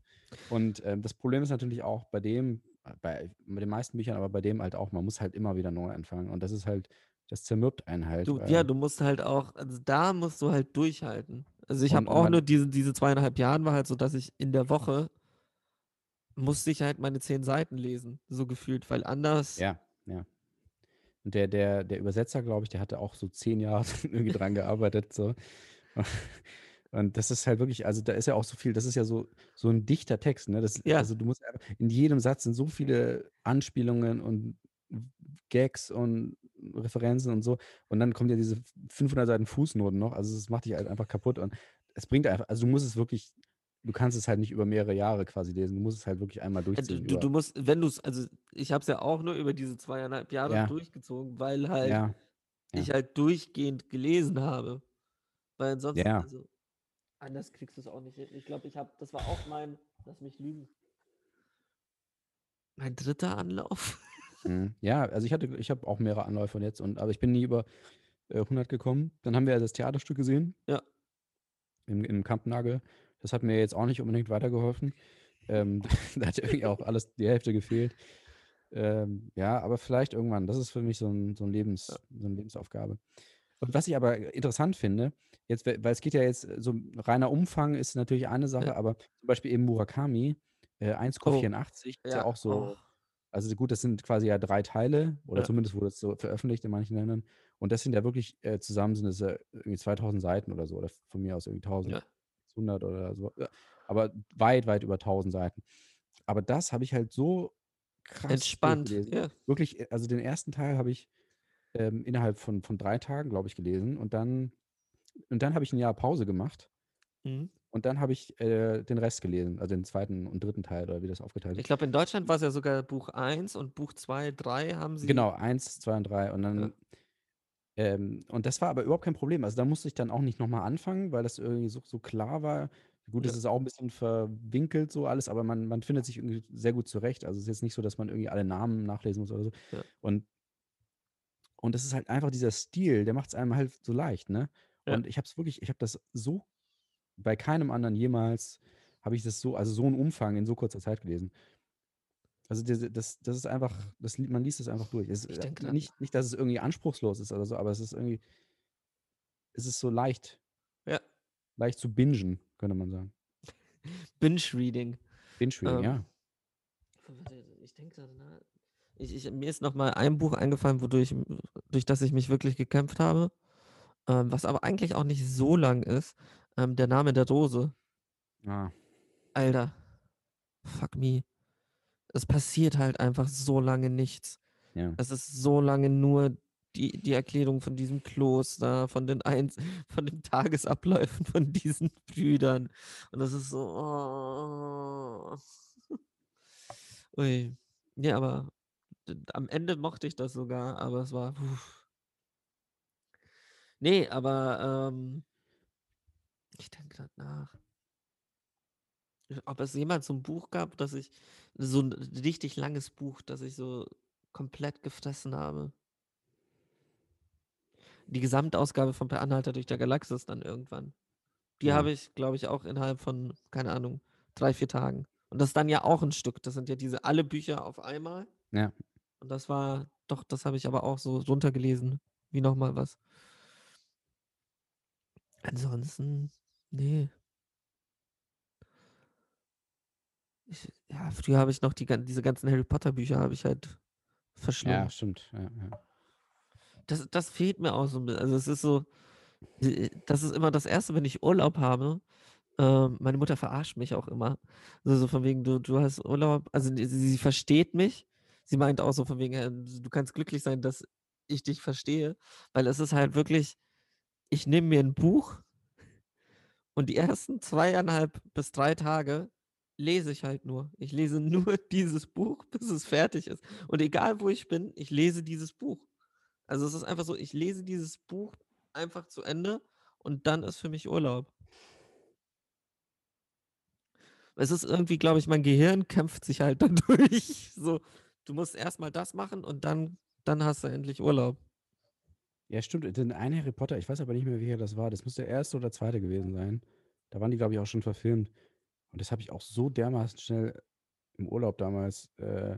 Und ähm, das Problem ist natürlich auch bei dem, bei, bei den meisten Büchern, aber bei dem halt auch, man muss halt immer wieder neu anfangen. Und das ist halt, das zermürbt einen halt. Du, ja, du musst halt auch, also da musst du halt durchhalten. Also ich habe auch nur diese, diese zweieinhalb Jahren war halt so, dass ich in der Woche musste ich halt meine zehn Seiten lesen, so gefühlt, weil anders, Ja, ja. Und der, der, der Übersetzer, glaube ich, der hatte auch so zehn Jahre [LAUGHS] irgendwie dran gearbeitet. So. Und das ist halt wirklich, also da ist ja auch so viel, das ist ja so, so ein dichter Text, ne? Das, Ja. Also du musst in jedem Satz sind so viele Anspielungen und Gags und Referenzen und so. Und dann kommt ja diese 500 Seiten Fußnoten noch. Also es macht dich halt einfach kaputt. Und es bringt einfach, also du musst es wirklich, du kannst es halt nicht über mehrere Jahre quasi lesen. Du musst es halt wirklich einmal du, durchziehen. du, über- du musst, wenn du es, also ich habe es ja auch nur über diese zweieinhalb Jahre Ja. durchgezogen, weil halt ja, ja. ich halt durchgehend gelesen habe. Weil ansonsten, Ja. also anders kriegst du es auch nicht hin. Ich glaube, ich habe, das war auch mein, lass mich lügen, mein dritter Anlauf. Mhm. Ja, also ich hatte, ich habe auch mehrere Anläufe jetzt, und, aber ich bin nie über äh, 100 gekommen. Dann haben wir das Theaterstück gesehen. Ja. Im, im Kampnagel. Das hat mir jetzt auch nicht unbedingt weitergeholfen. Ähm, [LAUGHS] da hat irgendwie auch alles die Hälfte gefehlt. Ähm, ja, aber vielleicht irgendwann. Das ist für mich so, ein, so, ein Lebens, so eine Lebensaufgabe. Und was ich aber interessant finde, jetzt, weil es geht ja jetzt, äh, so reiner Umfang ist natürlich eine Sache, Ja. aber zum Beispiel eben Murakami, äh, 1,84 ist ja auch so. oh. Also gut, das sind quasi ja drei Teile oder Ja. zumindest wurde es so veröffentlicht in manchen Ländern. Und das sind ja wirklich äh, zusammen sind es ja irgendwie 2000 Seiten oder so oder von mir aus irgendwie 1100 oder so. Ja, Aber weit, weit über 1000 Seiten. Aber das habe ich halt so krass Entspannt. Ja. Wirklich, äh, also den ersten Teil habe ich ähm, innerhalb von, von drei Tagen, glaube ich, gelesen. Und dann, und dann habe ich ein Jahr Pause gemacht. Mhm. Und dann habe ich äh, den Rest gelesen, also den zweiten und dritten Teil oder wie das aufgeteilt Ich ist. glaube, in Deutschland war es ja sogar Buch 1 und Buch 2, 3 haben sie. Genau, eins, zwei und drei. Und dann, Ja. ähm, und das war aber überhaupt kein Problem. Also da musste ich dann auch nicht nochmal anfangen, weil das irgendwie so, so klar war. Gut, es Ja. ist auch ein bisschen verwinkelt so alles, aber man, man findet sich irgendwie sehr gut zurecht. Also es ist jetzt nicht so, dass man irgendwie alle Namen nachlesen muss oder so. Ja. Und, und das ist halt einfach dieser Stil, der macht es einem halt so leicht, ne? Ja. Und ich habe es wirklich, ich habe das so bei keinem anderen jemals habe ich das so, also so einen Umfang in so kurzer Zeit gelesen. Also diese- das, das ist einfach, das, man liest es einfach durch. Es, Ich äh, denke nicht, nicht, dass es irgendwie anspruchslos ist oder so, aber es ist irgendwie, es ist so leicht, Ja. leicht zu bingen, könnte man sagen. Binge-Reading. Binge-Reading, Ähm, ja. Ich denke nach. Ich, ich, mir ist noch mal ein Buch eingefallen, wodurch, durch das ich mich wirklich gekämpft habe, ähm, was aber eigentlich auch nicht so lang ist. Ähm, der Name der Rose. Ah, Alter, fuck me. Es passiert halt einfach so lange nichts. ja. Es ist so lange nur die, die Erklärung von diesem Kloster, von den Eins, von den Tagesabläufen von diesen Brüdern. Und das ist so. Oh. Ui. Ja, aber am Ende mochte ich das sogar, aber es war. Puh. Nee, aber ähm, ich denke gerade nach. Ob es jemals so ein Buch gab, das ich, so ein richtig langes Buch, das ich so komplett gefressen habe. Die Gesamtausgabe von Per Anhalter durch der Galaxis dann irgendwann. Die Ja. habe ich, glaube ich, auch innerhalb von, keine Ahnung, drei, vier Tagen. Und das ist dann ja auch ein Stück. Das sind ja diese alle Bücher auf einmal. Ja. Und das war, doch, das habe ich aber auch so runtergelesen, wie nochmal was. Ansonsten, nee. Ich, ja, früher habe ich noch die, diese ganzen Harry Potter Bücher habe ich halt verschlungen. Ja, stimmt. Ja, ja. Das, das fehlt mir auch so ein bisschen. Also es ist so, äh, das ist immer das Erste, wenn ich Urlaub habe. Ähm, meine Mutter verarscht mich auch immer. So, so von wegen, du, du hast Urlaub, also sie, sie versteht mich. Sie meint auch so von wegen, äh, du kannst glücklich sein, dass ich dich verstehe. Weil es ist halt wirklich, ich nehme mir ein Buch und die ersten zweieinhalb bis drei Tage lese ich halt nur. Ich lese [LAUGHS] nur dieses Buch, bis es fertig ist. Und egal wo ich bin, ich lese dieses Buch. Also es ist einfach so, ich lese dieses Buch einfach zu Ende und dann ist für mich Urlaub. Es ist irgendwie, glaube ich, mein Gehirn kämpft sich halt [LAUGHS] dadurch. So, du musst erstmal das machen und dann, dann hast du endlich Urlaub. Ja, stimmt. Den einen Harry Potter, ich weiß aber nicht mehr, welcher das war. Das muss der erste oder zweite gewesen sein. Da waren die, glaube ich, auch schon verfilmt. Und das habe ich auch so dermaßen schnell im Urlaub damals, äh,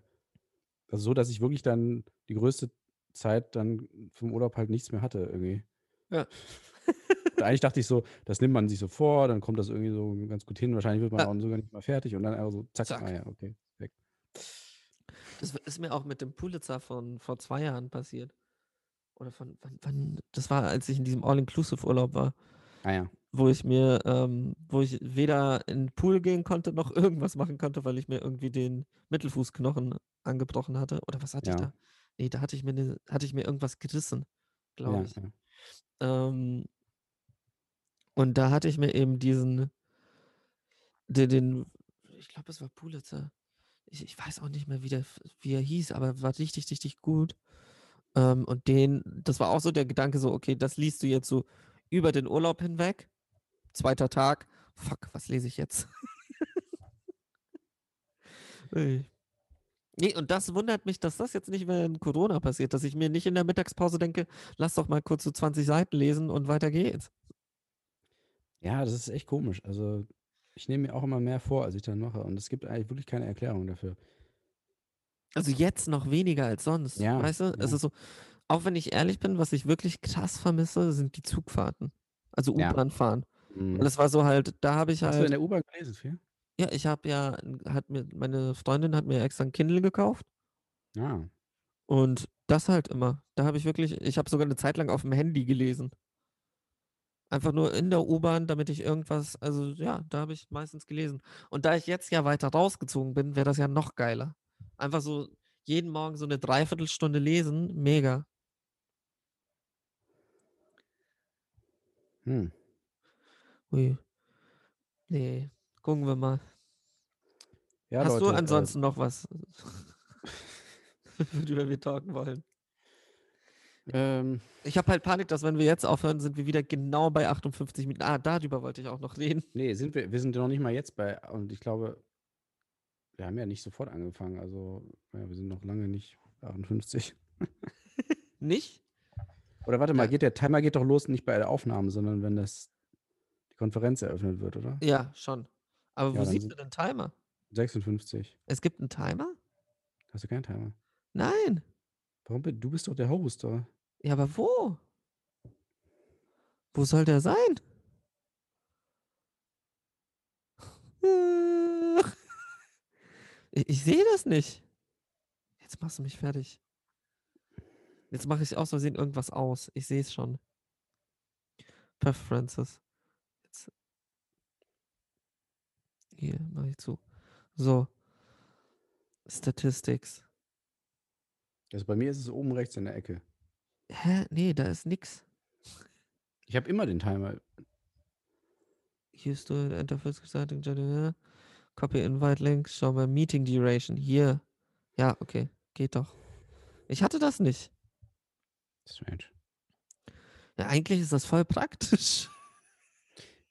also so, dass ich wirklich dann die größte Zeit dann vom Urlaub halt nichts mehr hatte irgendwie. Ja. Eigentlich dachte ich so, das nimmt man sich so vor, dann kommt das irgendwie so ganz gut hin. Wahrscheinlich wird man Ja. auch sogar nicht mal fertig und dann einfach so, zack, Zack. ah ja, okay. Das ist mir auch mit dem Pulitzer von vor zwei Jahren passiert. Oder von wann, wann das war, als ich in diesem All-Inclusive-Urlaub war, Ah ja, wo ich mir, ähm, wo ich weder in den Pool gehen konnte, noch [LAUGHS] irgendwas machen konnte, weil ich mir irgendwie den Mittelfußknochen angebrochen hatte. Oder was hatte ich Ja. da? Nee, da hatte ich mir, ne, hatte ich mir irgendwas gerissen, glaube ja, ich. Ähm, und da hatte ich mir eben diesen, den, den ich glaube, es war Pulitzer. Ich, ich weiß auch nicht mehr, wie, der, wie er hieß, aber war richtig, richtig gut. Ähm, und den, das war auch so der Gedanke, so, okay, das liest du jetzt so über den Urlaub hinweg. Zweiter Tag. Fuck, was lese ich jetzt? [LAUGHS] Nee, und das wundert mich, dass das jetzt nicht mehr in Corona passiert, dass ich mir nicht in der Mittagspause denke, lass doch mal kurz so 20 Seiten lesen und weiter geht's. Ja, das ist echt komisch. Also, ich nehme mir auch immer mehr vor, als ich dann mache. Und es gibt eigentlich wirklich keine Erklärung dafür. Also jetzt noch weniger als sonst. Ja, weißt du? Es ja. ist so, auch wenn ich ehrlich bin, was ich wirklich krass vermisse, sind die Zugfahrten. Also Ja. U-Bahn fahren. Mhm. Weil es war so halt, da habe ich Hast du in halt, der U-Bahn gelesen, viel? ja, ich habe ja, hat mir, meine Freundin hat mir extra ein Kindle gekauft Ja. und das halt immer. Da habe ich wirklich, ich habe sogar eine Zeit lang auf dem Handy gelesen. Einfach nur in der U-Bahn, damit ich irgendwas, also ja, da habe ich meistens gelesen. Und da ich jetzt ja weiter rausgezogen bin, wäre das ja noch geiler. Einfach so jeden Morgen so eine Dreiviertelstunde lesen, mega. Hm. Ui. Nee, gucken wir mal. Ja, Hast du Leute, äh, ansonsten noch was, [LAUGHS] worüber wir talken wollen? Ähm, Ich habe halt Panik, dass wenn wir jetzt aufhören, sind wir wieder genau bei 58 Minuten. Ah, darüber wollte ich auch noch reden. nee, sind wir, wir sind noch nicht mal jetzt bei, und ich glaube, wir haben ja nicht sofort angefangen. Also, ja, wir sind noch lange nicht 58. [LAUGHS] Nicht? Oder warte mal, geht der Timer geht doch los nicht bei der Aufnahme, sondern wenn das die Konferenz eröffnet wird, oder? Ja, schon. Aber Ja, wo siehst du den Timer? 56. Es gibt einen Timer? Hast du keinen Timer? Nein. Warum? Du bist doch der Host, oder? Ja, aber wo? Wo soll der sein? [LAUGHS] Ich, ich sehe das nicht. Jetzt machst du mich fertig. Jetzt mache ich aus Versehen irgendwas aus. Ich sehe es schon. Preferences. Jetzt. Hier, mache ich zu. So. Statistics. Also bei mir ist es oben rechts in der Ecke. Hä? Nee, da ist nix. Ich habe immer den Timer. Hier ist du Interface Gestaltung. ja. Copy Invite Link. Schau mal. Meeting Duration. Hier. Ja, okay. Geht doch. Ich hatte das nicht. Strange. Ja, eigentlich ist das voll praktisch.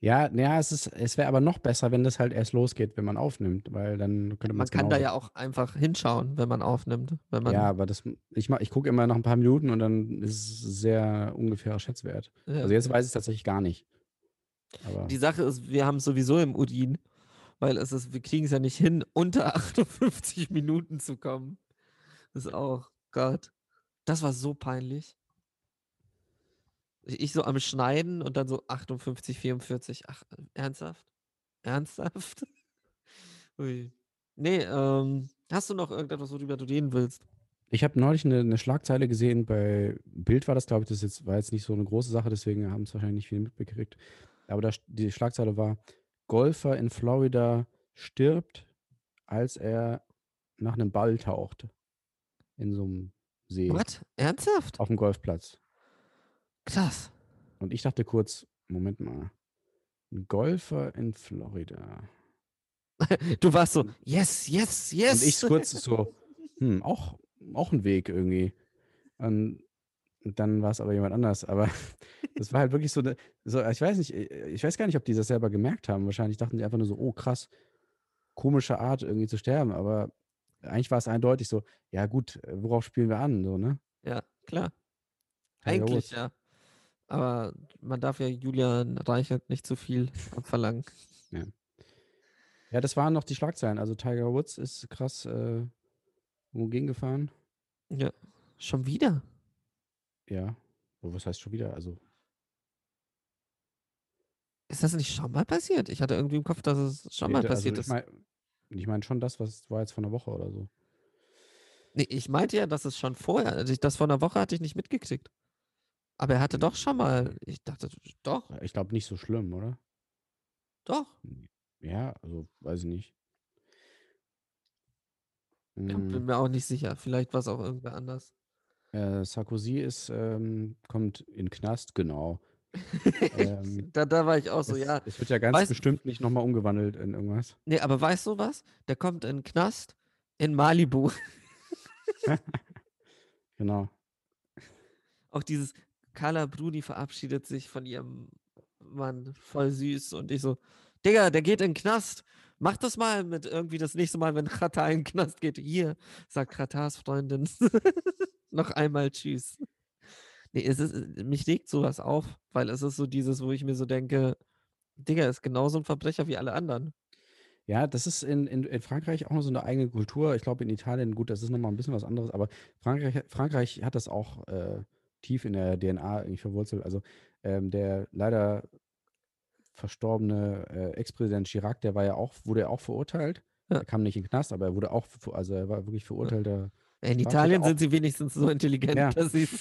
Ja, naja, es, ist, es wäre aber noch besser, wenn das halt erst losgeht, wenn man aufnimmt, weil dann könnte Man kann da ja auch einfach hinschauen, wenn man aufnimmt. Wenn man, Ja, aber das, ich, mach- ich gucke immer nach ein paar Minuten und dann ist es sehr ungefährer Schätzwert. Ja, Also jetzt weiß ich es tatsächlich gar nicht. Aber Die Sache ist, wir haben sowieso im Urin, weil es ist, wir kriegen es ja nicht hin, unter 58 Minuten zu kommen. Das ist auch, Gott. Das war so peinlich. Ich so am Schneiden und dann so 58, 44. Ach, ernsthaft? Ernsthaft? [LAUGHS] Ui. Nee, ähm, hast du noch irgendetwas, worüber du reden willst? ich habe neulich eine, eine Schlagzeile gesehen, bei Bild war das, glaube ich, das jetzt, war jetzt nicht so eine große Sache, deswegen haben es wahrscheinlich nicht viele mitbekriegt. Aber da, die Schlagzeile war, Golfer in Florida stirbt, als er nach einem Ball taucht. In so einem See. Was? Ernsthaft? Auf dem Golfplatz. Krass. Und ich dachte kurz, Moment mal. Ein Golfer in Florida. [LAUGHS] Du warst so, yes, yes, yes. Und ich kurz so, [LAUGHS] hm, auch, auch ein Weg irgendwie. Und, dann war es aber jemand anders. Aber [LAUGHS] das war halt wirklich so, eine, so, ich weiß nicht, ich weiß gar nicht, ob die das selber gemerkt haben. Wahrscheinlich dachten die einfach nur so, oh krass, komische Art irgendwie zu sterben. Aber eigentlich war es eindeutig so, ja gut, worauf spielen wir an? So, ne? Ja, klar. Eigentlich ja. Aber man darf ja Julian Reichert nicht zu viel [LAUGHS] abverlangen. Ja, das waren noch die Schlagzeilen. Also Tiger Woods ist krass äh, wogegen gefahren. Ja. Schon wieder? Ja. Oh, was heißt schon wieder? Also, Ist das nicht schon mal passiert? Ich hatte irgendwie im Kopf, dass es schon nee, mal da- passiert also ist. ich mein, ich meine schon das, was war jetzt vor einer Woche oder so. Nee, ich meinte ja, dass es schon vorher, also ich, das vor einer Woche hatte ich nicht mitgekriegt. Aber er hatte doch schon mal, ich dachte, doch, Ich glaube nicht so schlimm, oder? doch. Ja, also weiß ich nicht. Mm, bin mir auch nicht sicher. Vielleicht war es auch irgendwer anders. äh, Sarkozy ist, ähm, kommt in den Knast, genau. [LAUGHS] Ähm, da, da war ich auch so, es, ja. es wird ja ganz Weißt- bestimmt nicht nochmal umgewandelt in irgendwas. Nee, aber weißt du was? Der kommt in den Knast in Malibu. [LAUGHS] Genau. auch dieses Carla Bruni verabschiedet sich von ihrem Mann voll süß und ich so, Digga, der geht in den Knast. Mach das mal mit irgendwie das nächste Mal, wenn Katar in den Knast geht. Hier, sagt Katars Freundin. [LAUGHS] Noch einmal Tschüss. Nee, es ist, mich regt sowas auf, weil es ist so dieses, wo ich mir so denke, Digga, ist genauso ein Verbrecher wie alle anderen. Ja, das ist in, in, in Frankreich auch noch so eine eigene Kultur. Ich glaube, in Italien, gut, das ist nochmal ein bisschen was anderes, aber Frankreich, Frankreich hat das auch äh, tief in der DNA irgendwie verwurzelt. Also ähm, der leider verstorbene äh, Ex-Präsident Chirac, der war ja auch, wurde ja auch verurteilt. Ja. Er kam nicht in den Knast, aber er wurde auch, also er war wirklich verurteilter. In Straftäter Italien sind sie wenigstens so intelligent, Ja. dass sie [LAUGHS]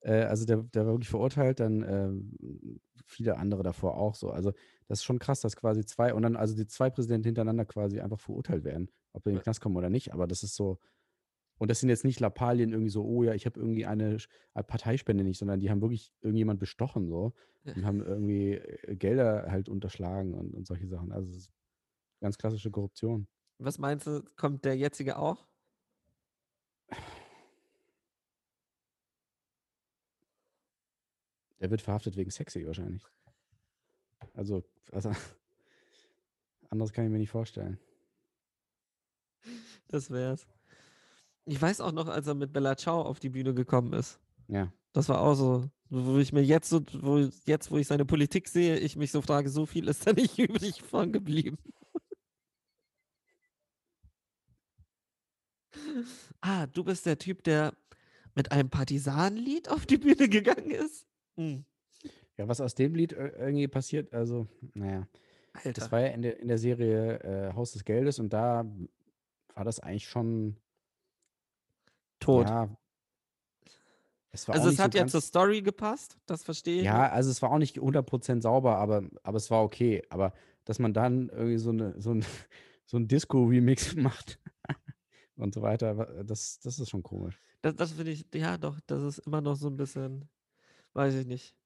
Äh, also der, der war wirklich verurteilt, dann ähm, viele andere davor auch so. Also das ist schon krass, dass quasi zwei, und dann also die zwei Präsidenten hintereinander quasi einfach verurteilt werden, ob sie in den Ja. Knast kommen oder nicht. Aber das ist so, und das sind jetzt nicht Lappalien irgendwie so, oh ja, ich habe irgendwie eine äh, Parteispende nicht, sondern die haben wirklich irgendjemand bestochen so und haben irgendwie äh, Gelder halt unterschlagen und, und solche Sachen. Also es ist ganz klassische Korruption. Was meinst du, kommt der jetzige auch? Der wird verhaftet wegen sexy wahrscheinlich. Also, also [LAUGHS] anderes kann ich mir nicht vorstellen. Das wär's. Ich weiß auch noch, als er mit Bella Ciao auf die Bühne gekommen ist. Ja. Das war auch so, wo ich mir jetzt so, wo jetzt, wo ich seine Politik sehe, ich mich so frage, so viel ist da nicht [LAUGHS] übrig von geblieben. Ah, du bist der Typ, der mit einem Partisanenlied auf die Bühne gegangen ist? Hm, Ja, was aus dem Lied ir irgendwie passiert, also, naja, Das Alter. war ja in der in der Serie, äh, Haus des Geldes und da war das eigentlich schon Tot. ja es Also, es nicht so hat ja zur Story gepasst, das verstehe ich ja, also, es war auch nicht 100 sauber, aber aber es war okay. Aber dass man dann irgendwie so 'ne so 'n so 'n Disco-Remix [LAUGHS] macht und so weiter, das das ist schon komisch. Das das finde ich ja doch, das ist immer noch so 'n bisschen weiß ich nicht.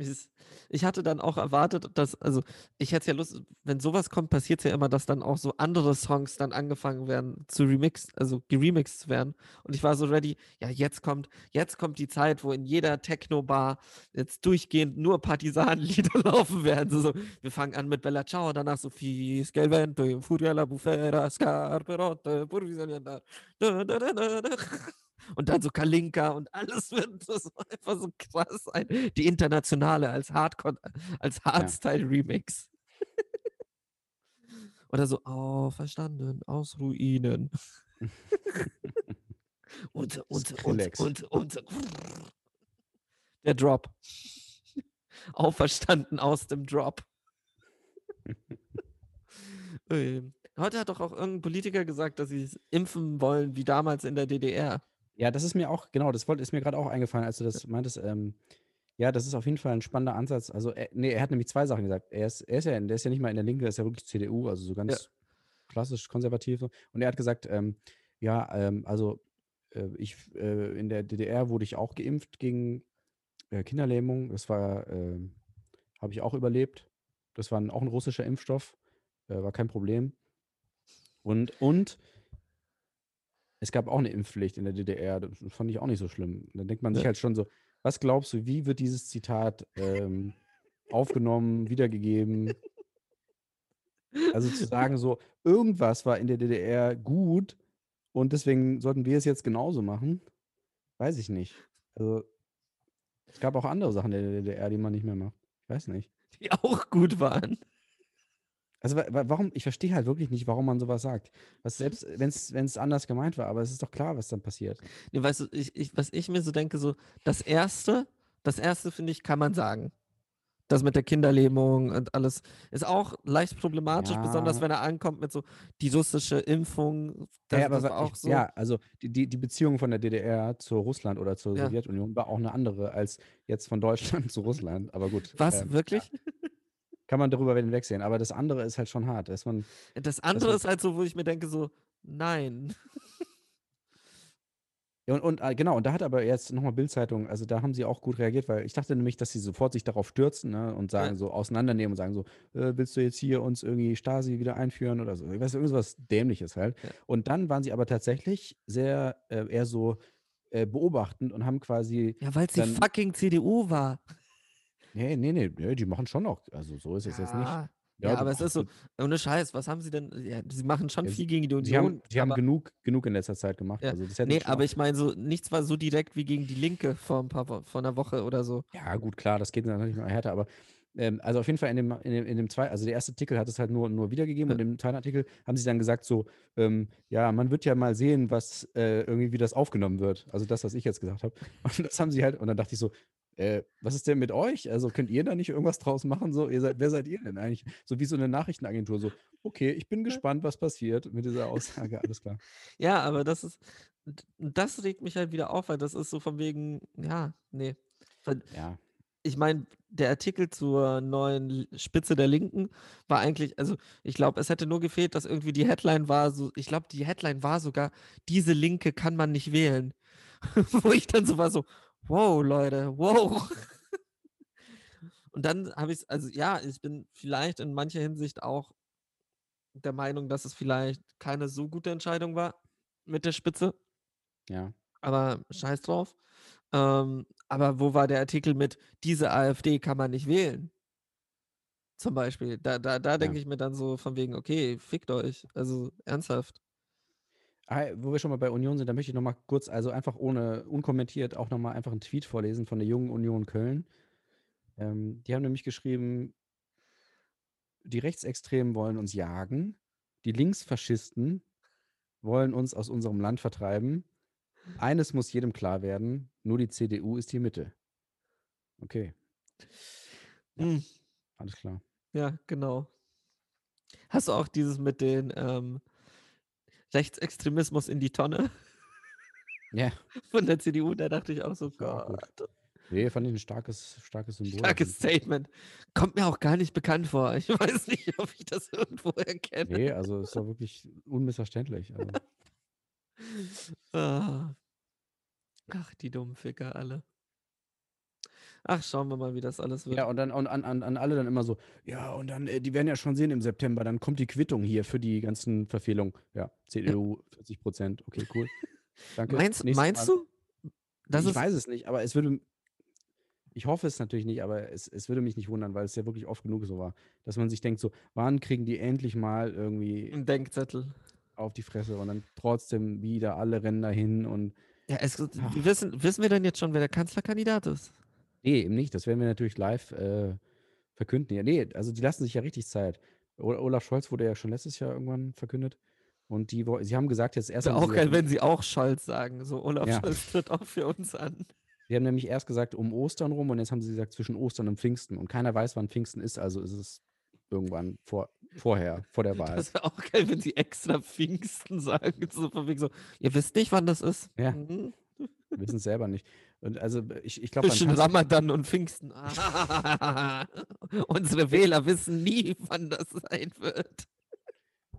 Es ich hatte dann auch erwartet, dass also, ich hätte ja Lust wenn so was kommt, passiert's ja immer, dass dann auch so andere Songs dann angefangen werden zu remix also, geremixed zu werden. Und ich war so ready: „Ja, jetzt kommt jetzt kommt die Zeit, wo in jeder Techno-Bar jetzt durchgehend nur Partisanenlieder [LAUGHS] laufen werden.“ So so, wir fangen an mit Bella Ciao, danach so: in furia la bufera, scarpe rotte, Und dann so Kalinka und alles [LAUGHS] wird so einfach so krass sein. Die Internationale als Hardcore als Ja. Hardstyle-Remix. [LAUGHS] Oder so: „Auferstanden aus Ruinen.“ [LAUGHS] Und und und und und der Drop. Auferstanden aus dem Drop. Heute hat doch auch irgend 'n Politiker gesagt, dass sie's impfen wollen wie damals in der DDR. Ja, das ist mir auch genau, das wollte ist mir grad auch eingefallen, als du das meintest. Ähm, ja, das ist auf jeden Fall 'n spannender Ansatz. Also, er ne, er hat nämlich 2 Sachen gesagt. Er ist er ist ja der ist ja nicht mal in der Linke, er ist ja wirklich CDU, also so Ja. ganz klassisch konservativ. Und er hat gesagt, ähm, ja, ähm, also, äh, ich äh, in der DDR wurde ich auch geimpft gegen, äh, Kinderlähmung. Das war, ähm habe ich auch überlebt. Das war 'n auch 'n russischer Impfstoff, äh, war kein Problem. Und und es gab auch 'ne Impfpflicht in der DDR. Das fand ich auch nicht so schlimm. Dann denkt man sich Ja. halt schon so: „Was glaubst du, wie wird dieses Zitat, ähm, aufgenommen, wiedergegeben?“ Also, zu sagen so, irgendwas war in der DDR gut und deswegen sollten wir es jetzt genauso machen, weiß ich nicht. Also es gab auch andere Sachen in der DDR, die man nicht mehr macht. Ich weiß nicht. Die auch gut waren. Also, wa wa warum ich verstehe halt wirklich nicht, warum man so was sagt. Was selbst wenn's wenn's anders gemeint war, aber es ist doch klar, was dann passiert. Ne, weißt du, ich ich was ich mir so denke, so das erste das erste, finde ich, kann man sagen. Das mit der Kinderlähmung und alles ist auch leicht problematisch, besonders Ja. wenn er ankommt mit so die russische Impfung. Ja, Das ja, aber das auch ich so. ja, also die die Beziehung von der DDR zu Russland oder zur Ja. Sowjetunion war auch 'ne andere als jetzt von Deutschland [LAUGHS] zu Russland. Aber gut, Was, ähm, wirklich? ja. Kann man darüber hinwegsehen. Aber das andere ist halt schon hart, dass man Das andere man ist halt so, wo ich mir denke so: „Nein.“ Ja, und und, ah, genau, und da hat aber jetzt noch mal Bild-Zeitung also, da haben sie auch gut reagiert, weil ich dachte nämlich, dass sie sofort sich darauf stürzen, ne, und sagen Ja. so auseinandernehmen und sagen so: „Äh, willst du jetzt hier uns irgendwie Stasi wieder einführen?“ oder so. Ich weiß irgend so was Dämliches halt. Ja. Und dann waren sie aber tatsächlich sehr, äh, eher so, äh, beobachtend und haben quasi Ja, weil's die dann fucking CDU war. Ne, ne, ne, ne, die machen schon noch also, so ist es jetzt nicht. Ja. Ja, Ja, aber es ist so ohne Scheiß, was haben sie denn ja, sie machen schon Ja, viel gegen die sie haben Union, sie haben genug genug in letzter Zeit gemacht. Ja. Also, Ne, schon aber ich meine so, nichts war so direkt wie gegen die Linke vor 'n paar vor 'ner Woche oder so. Ja, gut, klar, das geht natürlich noch härter, aber, ähm, also, auf jeden Fall in dem in dem in dem zwei also, der erste Artikel hat es halt nur nur wiedergegeben Ja. und im zweiten Artikel haben sie dann gesagt so, ähm, ja, man wird ja mal sehen, was, äh, irgendwie wie das aufgenommen wird. Also, das, was ich jetzt gesagt habe. [LAUGHS] Und das haben sie halt und dann dachte ich so: „Äh, was ist denn mit euch? Also, könnt ihr da nicht irgendwas draus machen so? Ihr seid wer seid ihr denn eigentlich?“ So wie so 'ne Nachrichtenagentur so: „Okay, ich bin gespannt, was passiert mit dieser [LAUGHS] Aussage, alles klar.“ Ja, aber das ist das regt mich halt wieder auf, weil das ist so von wegen ja, ne. Weil Ja. ich meine, der Artikel zur neuen Spitze der Linken war eigentlich also, ich glaube, es hätte nur gefehlt, dass irgendwie die Headline war so ich glaube, die Headline war sogar: „Diese Linke kann man nicht wählen.“ [LAUGHS] Wo ich dann so war so: „Wow, Leute, wow.“ Und dann habe ich's also, ja, ich bin vielleicht in mancher Hinsicht auch der Meinung, dass es vielleicht keine so gute Entscheidung war mit der Spitze. Ja. Aber scheiß drauf. Ähm, aber wo war der Artikel mit: „Diese AfD kann man nicht wählen?“ Zum Beispiel. Da da da denke Ja. ich mir dann so von wegen: „Okay, fickt euch.“ Also, ernsthaft. Wo wir schon mal bei Union sind, da möchte ich noch mal kurz also, einfach ohne unkommentiert auch noch mal einfach 'n Tweet vorlesen von der Jungen Union Köln. Ähm, die haben nämlich geschrieben „Die Rechtsextremen wollen uns jagen. Die Linksfaschisten wollen uns aus unserem Land vertreiben. Eines muss jedem klar werden, nur die CDU ist die Mitte. Okay, Ja. Hm, alles klar. ja, genau. Hast du auch dieses mit den ähm, Rechtsextremismus in die Tonne Ja, [LAUGHS] von der CDU? Da dachte ich auch so. Gott, nee, fand ich ein starkes, starkes Symbol. starkes Statement. Kommt mir auch gar nicht bekannt vor. Ich [LAUGHS] weiß nicht, ob ich das irgendwo erkenne. Nee, also ist doch wirklich unmissverständlich. Also, [LAUGHS] Ah. Ach, die dummen Ficker alle. Ach, schauen wir mal, wie das alles wird. ja, und dann und an, an, an alle dann immer so, ja, und dann, äh, die werden ja schon sehen im September, dann kommt die Quittung hier für die ganzen Verfehlungen. Ja, CDU 40 Prozent, okay, cool. [LAUGHS] Danke. Meinst, meinst du? Das ich weiß es nicht, aber es würde. Ich hoffe es natürlich nicht, aber es, es würde mich nicht wundern, weil es ja wirklich oft genug so war, dass man sich denkt, so, wann kriegen die endlich mal irgendwie ein Denkzettel. auf die Fresse und dann trotzdem wieder alle rennen dahin und. Ja, es, Ach. wir wissen, wissen wir denn jetzt schon, wer der Kanzlerkandidat ist? Nee, eben nicht. Das werden wir natürlich live äh, verkünden. Ja, nee, also die lassen sich ja richtig Zeit. Olaf Scholz wurde ja schon letztes Jahr irgendwann verkündet. Und die, sie haben gesagt, jetzt erst. Auch geil, wenn sie auch Scholz sagen. So, Olaf Ja. Scholz tritt auch für uns an. Sie haben nämlich erst gesagt, um Ostern rum und jetzt haben sie gesagt, zwischen Ostern und Pfingsten. Und keiner weiß, wann Pfingsten ist, also ist es irgendwann vor, vorher, vor der Wahl. Das wäre auch geil, wenn sie extra Pfingsten sagen. So von wegen so, ihr wisst nicht, wann das ist. Ja. Mhm. Wir wissen es selber nicht. Und also ich, ich glaube, Zwischen Ramadan und Pfingsten. [LAUGHS] Unsere Wähler wissen nie, wann das sein wird.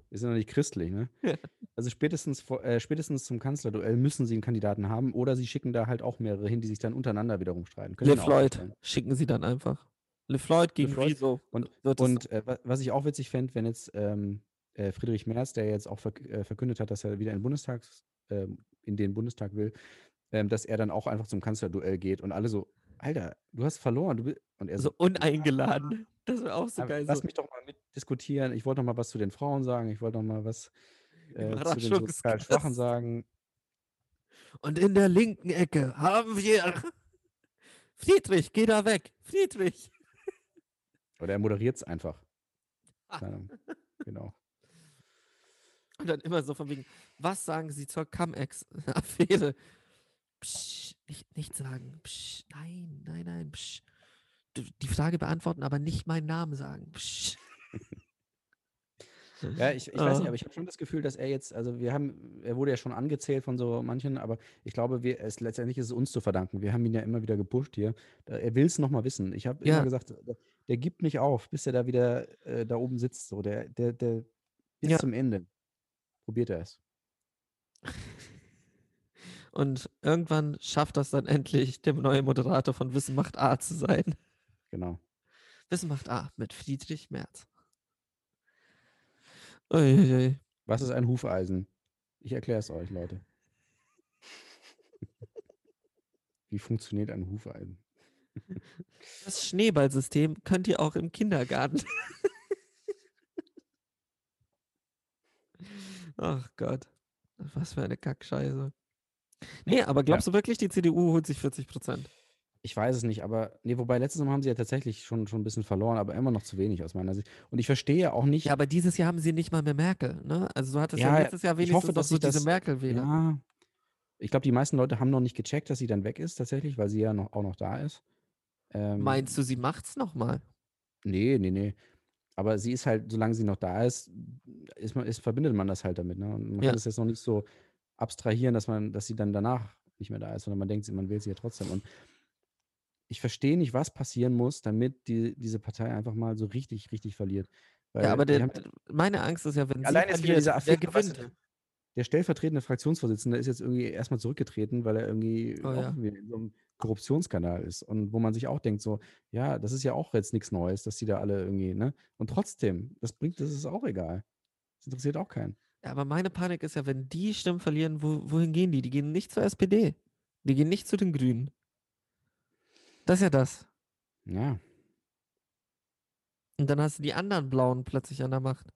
wir sind noch nicht christlich, ne? Ja. Also spätestens, vor, äh, spätestens zum Kanzlerduell müssen sie einen Kandidaten haben oder sie schicken da halt auch mehrere hin, die sich dann untereinander wiederum streiten. Le Floyd vorstellen. schicken sie dann einfach. Le Floyd gegen Floyd Rezo. Und, und äh, wa- was ich auch witzig fände, wenn jetzt ähm, äh, Friedrich Merz, der jetzt auch äh, verkündet hat, dass er wieder in, Bundestags, ähm, in den Bundestag will, ähm, dass er dann auch einfach zum Kanzlerduell geht und alle so, Alter, du hast verloren. Du bi-" und er so uneingeladen. [LAUGHS] Das wäre auch so "Aber geil. lass So. mich doch mal mitdiskutieren. Ich wollte noch mal was zu den Frauen sagen. Ich wollte noch mal was äh, zu den sozial. Schwachen sagen. Und in der linken Ecke haben wir [LAUGHS] Friedrich, geh da weg. Friedrich. Oder er moderiert es einfach. Ah. Keine Ahnung. genau. Und dann immer so von wegen, was sagen Sie zur Cum-Ex-Affäre? Psch, nicht, nicht sagen. Psch, nein, nein, nein. Psch. Die Frage beantworten, aber nicht meinen Namen sagen. Psch. Ja, ich, ich weiß nicht, Ah. aber ich habe schon das Gefühl, dass er jetzt, also wir haben, er wurde ja schon angezählt von so manchen, aber ich glaube, wir, es, letztendlich ist es uns zu verdanken. Wir haben ihn ja immer wieder gepusht hier. Er will es nochmal wissen. Ich habe Ja. immer gesagt, der, der gibt nicht auf, bis er da wieder äh, da oben sitzt. So, der, der, der bis Ja. zum Ende probiert er es. [LAUGHS] Und irgendwann schafft das dann [LAUGHS] endlich, der neue Moderator von Wissen macht A zu sein. Genau. Wissen macht A mit Friedrich Merz. Uiuiui. Was ist ein Hufeisen? Ich erkläre es euch, Leute. [LAUGHS] Wie funktioniert ein Hufeisen? [LAUGHS] Das Schneeballsystem könnt ihr auch im Kindergarten. Ach Gott. Was für eine Kackscheiße. Nee, aber glaubst du wirklich, die CDU holt sich 40 Prozent? Ich weiß es nicht, aber nee, wobei letztes Mal haben sie ja tatsächlich schon, schon ein bisschen verloren, aber immer noch zu wenig aus meiner Sicht. Und ich verstehe ja auch nicht, Ja, aber dieses Jahr haben sie nicht mal mehr Merkel, ne? Also du hattest ja, Ja, letztes Jahr ich wenigstens hoffe, noch dass so diese das- Merkel-Wähler. Ja, ich glaube, die meisten Leute haben noch nicht gecheckt, dass sie dann weg ist, tatsächlich, weil sie ja noch, auch noch da ist. Ähm, Meinst du, sie macht's nochmal? Nee, nee, nee. Aber sie ist halt, solange sie noch da ist, ist, man, ist verbindet man das halt damit. Ne? Und man Ja. kann das jetzt noch nicht so abstrahieren, dass man, dass sie dann danach nicht mehr da ist, sondern man denkt, sie- man will sie ja trotzdem. Und ich verstehe nicht, was passieren muss, damit die, diese Partei einfach mal so richtig, richtig verliert. Weil Ja, aber der, haben- meine Angst ist ja, wenn Allein sie jetzt wieder verliert, diese wer Affäre, weißt gewinnt? der stellvertretende Fraktionsvorsitzende ist jetzt irgendwie erstmal zurückgetreten, weil er irgendwie Oh ja. in so einem Korruptionsskandal ist. Und wo man sich auch denkt, so, ja, das ist ja auch jetzt nichts Neues, dass die da alle irgendwie, ne? Und trotzdem, das bringt, das ist auch egal. Das interessiert auch keinen. Ja, aber meine Panik ist ja, wenn die Stimmen verlieren, wo, wohin gehen die? Die gehen nicht zur SPD. Die gehen nicht zu den Grünen. Das ist ja das. Ja, Und dann hast du die anderen Blauen plötzlich an der Macht.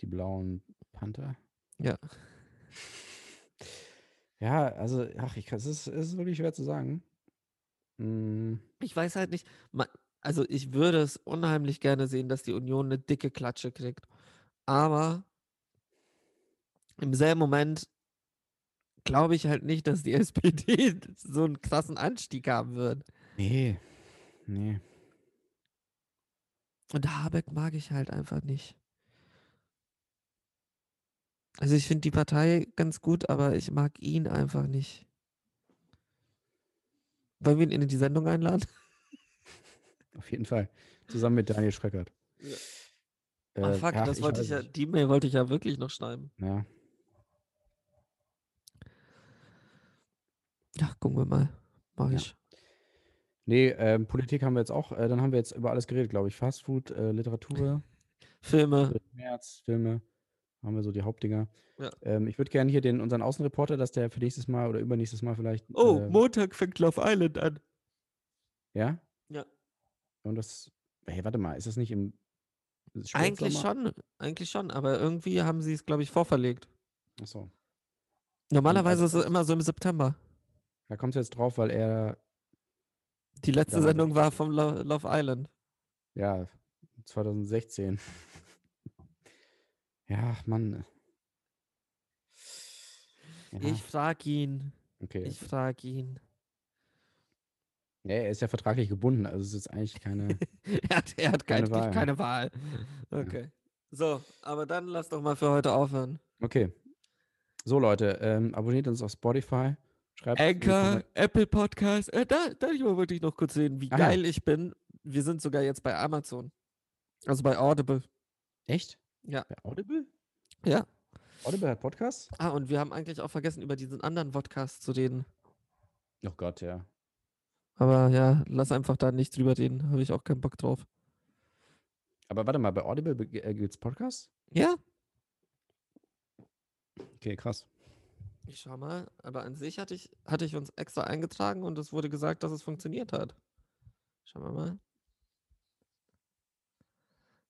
die blauen Panther. Ja. [LAUGHS] Ja, also, ach, ich es ist, es ist wirklich schwer zu sagen. Mm, Ich weiß halt nicht. Also ich würde es unheimlich gerne sehen, dass die Union eine dicke Klatsche kriegt. Aber im selben Moment glaube ich halt nicht, dass die [LAUGHS] SPD so einen krassen Anstieg haben wird. Nee. Nee. Und Habeck mag ich halt einfach nicht. Also ich finde die Partei ganz gut, aber ich mag ihn einfach nicht. Wollen wir ihn in die Sendung einladen? [LAUGHS] Auf jeden Fall. Zusammen mit Daniel Schröckert. Ja. Äh, Ah, fuck, ach, das wollte weiß ich ja, die Mail wollte ich ja wirklich noch schreiben. Ja. Ja, gucken wir mal. Mach Ja. ich. Nee, ähm, Politik haben wir jetzt auch. Äh, dann haben wir jetzt über alles geredet, glaube ich. Fastfood, äh, Literatur, [LAUGHS] Filme. März, Filme. Haben wir so die Hauptdinger. Ja. Ähm, ich würde gerne hier den, unseren Außenreporter, dass der für nächstes Mal oder übernächstes Mal vielleicht. Oh, äh, Montag fängt Love Island an. Ja? Ja. Und das. Hey, warte mal, ist das nicht im. Eigentlich Spätsommer? schon, eigentlich schon, aber irgendwie haben sie es, glaube ich, vorverlegt. Achso. Normalerweise also ist es immer so im September. Da kommt es jetzt drauf, weil er. Die letzte Damals- Sendung war vom Lo Love Island. Ja, 2016. [LAUGHS] ja, Mann. Ja, Ich frag ihn. okay. Ich frag ihn. Ja, er ist ja vertraglich gebunden, also es ist jetzt eigentlich keine. [LAUGHS] er hat, er hat Keine Wahl. keine Wahl. Okay. So, aber dann lass doch mal für heute aufhören. Okay. So, Leute, ähm, abonniert uns auf Spotify. Schreibt Anchor, Apple Podcast. Äh, da, darüber wollte ich noch kurz reden, wie Ah, ja. geil ich bin. Wir sind sogar jetzt bei Amazon. Also bei Audible. Echt? Ja. Bei Audible? Ja. Audible hat Podcasts? Ah, und wir haben eigentlich auch vergessen, über diesen anderen Podcast zu reden. Oh Gott, ja. Aber ja, lass einfach da nicht drüber reden. Habe ich auch keinen Bock drauf. Aber warte mal, bei Audible äh, gibt's Podcasts? Ja? Okay, krass. Ich schau mal. Aber an sich hatte ich, hatte ich uns extra eingetragen und es wurde gesagt, dass es funktioniert hat. Schauen wir mal.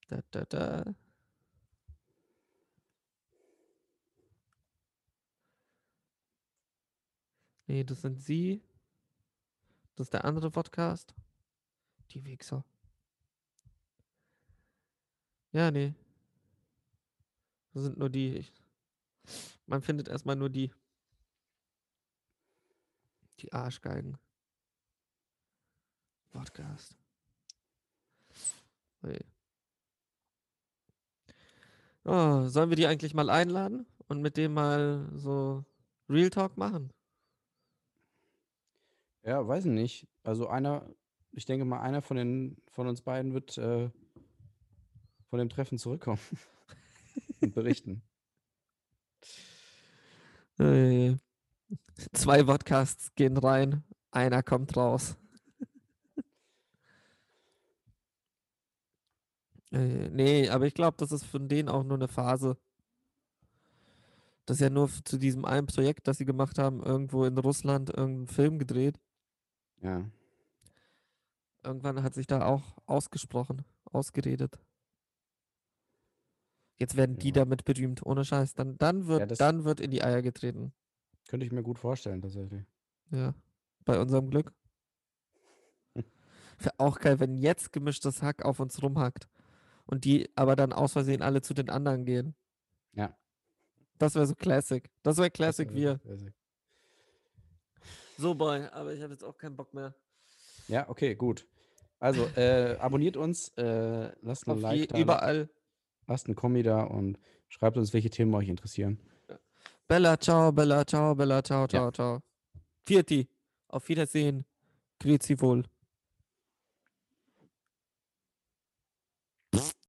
Da, da, da. Nee, das sind sie. Das ist der andere Podcast. Die Wichser. Ja, nee. Das sind nur die. Ich, man findet erstmal nur die. Die Arschgeigen. Podcast. Ui. Oh, sollen wir die eigentlich mal einladen und mit dem mal so Real Talk machen? Ja, weiß ich nicht. Also einer, ich denke mal, einer von den von uns beiden wird äh, von dem Treffen zurückkommen [LAUGHS] und berichten. Äh, Zwei Podcasts gehen rein, einer kommt raus. Äh, nee, aber ich glaube, das ist von denen auch nur eine Phase. Das ist ja nur zu diesem einen Projekt, das sie gemacht haben, irgendwo in Russland irgendeinen Film gedreht. Ja. Irgendwann hat sich da auch ausgesprochen, ausgeredet. Jetzt werden die Ja. damit berühmt, ohne Scheiß. Dann, dann wird, das- dann wird in die Eier getreten. Könnte ich mir gut vorstellen, tatsächlich. Ja, bei unserem Glück. [LAUGHS] Wäre auch geil, wenn jetzt gemischtes Hack auf uns rumhackt und die aber dann aus Versehen alle zu den anderen gehen. Ja. Das wäre so Classic. Das wäre Das Classic wär- wir. wär- So, Boy, aber ich habe jetzt auch keinen Bock mehr. Ja, okay, gut. Also, äh, abonniert uns, äh, lasst ein Auf Like je, da, überall. lasst einen Kommi da und schreibt uns, welche Themen euch interessieren. Bella, ciao, Bella, ciao, Bella, ciao, Ja. ciao, ciao. Vierti. Auf Wiedersehen. Grüezi wohl.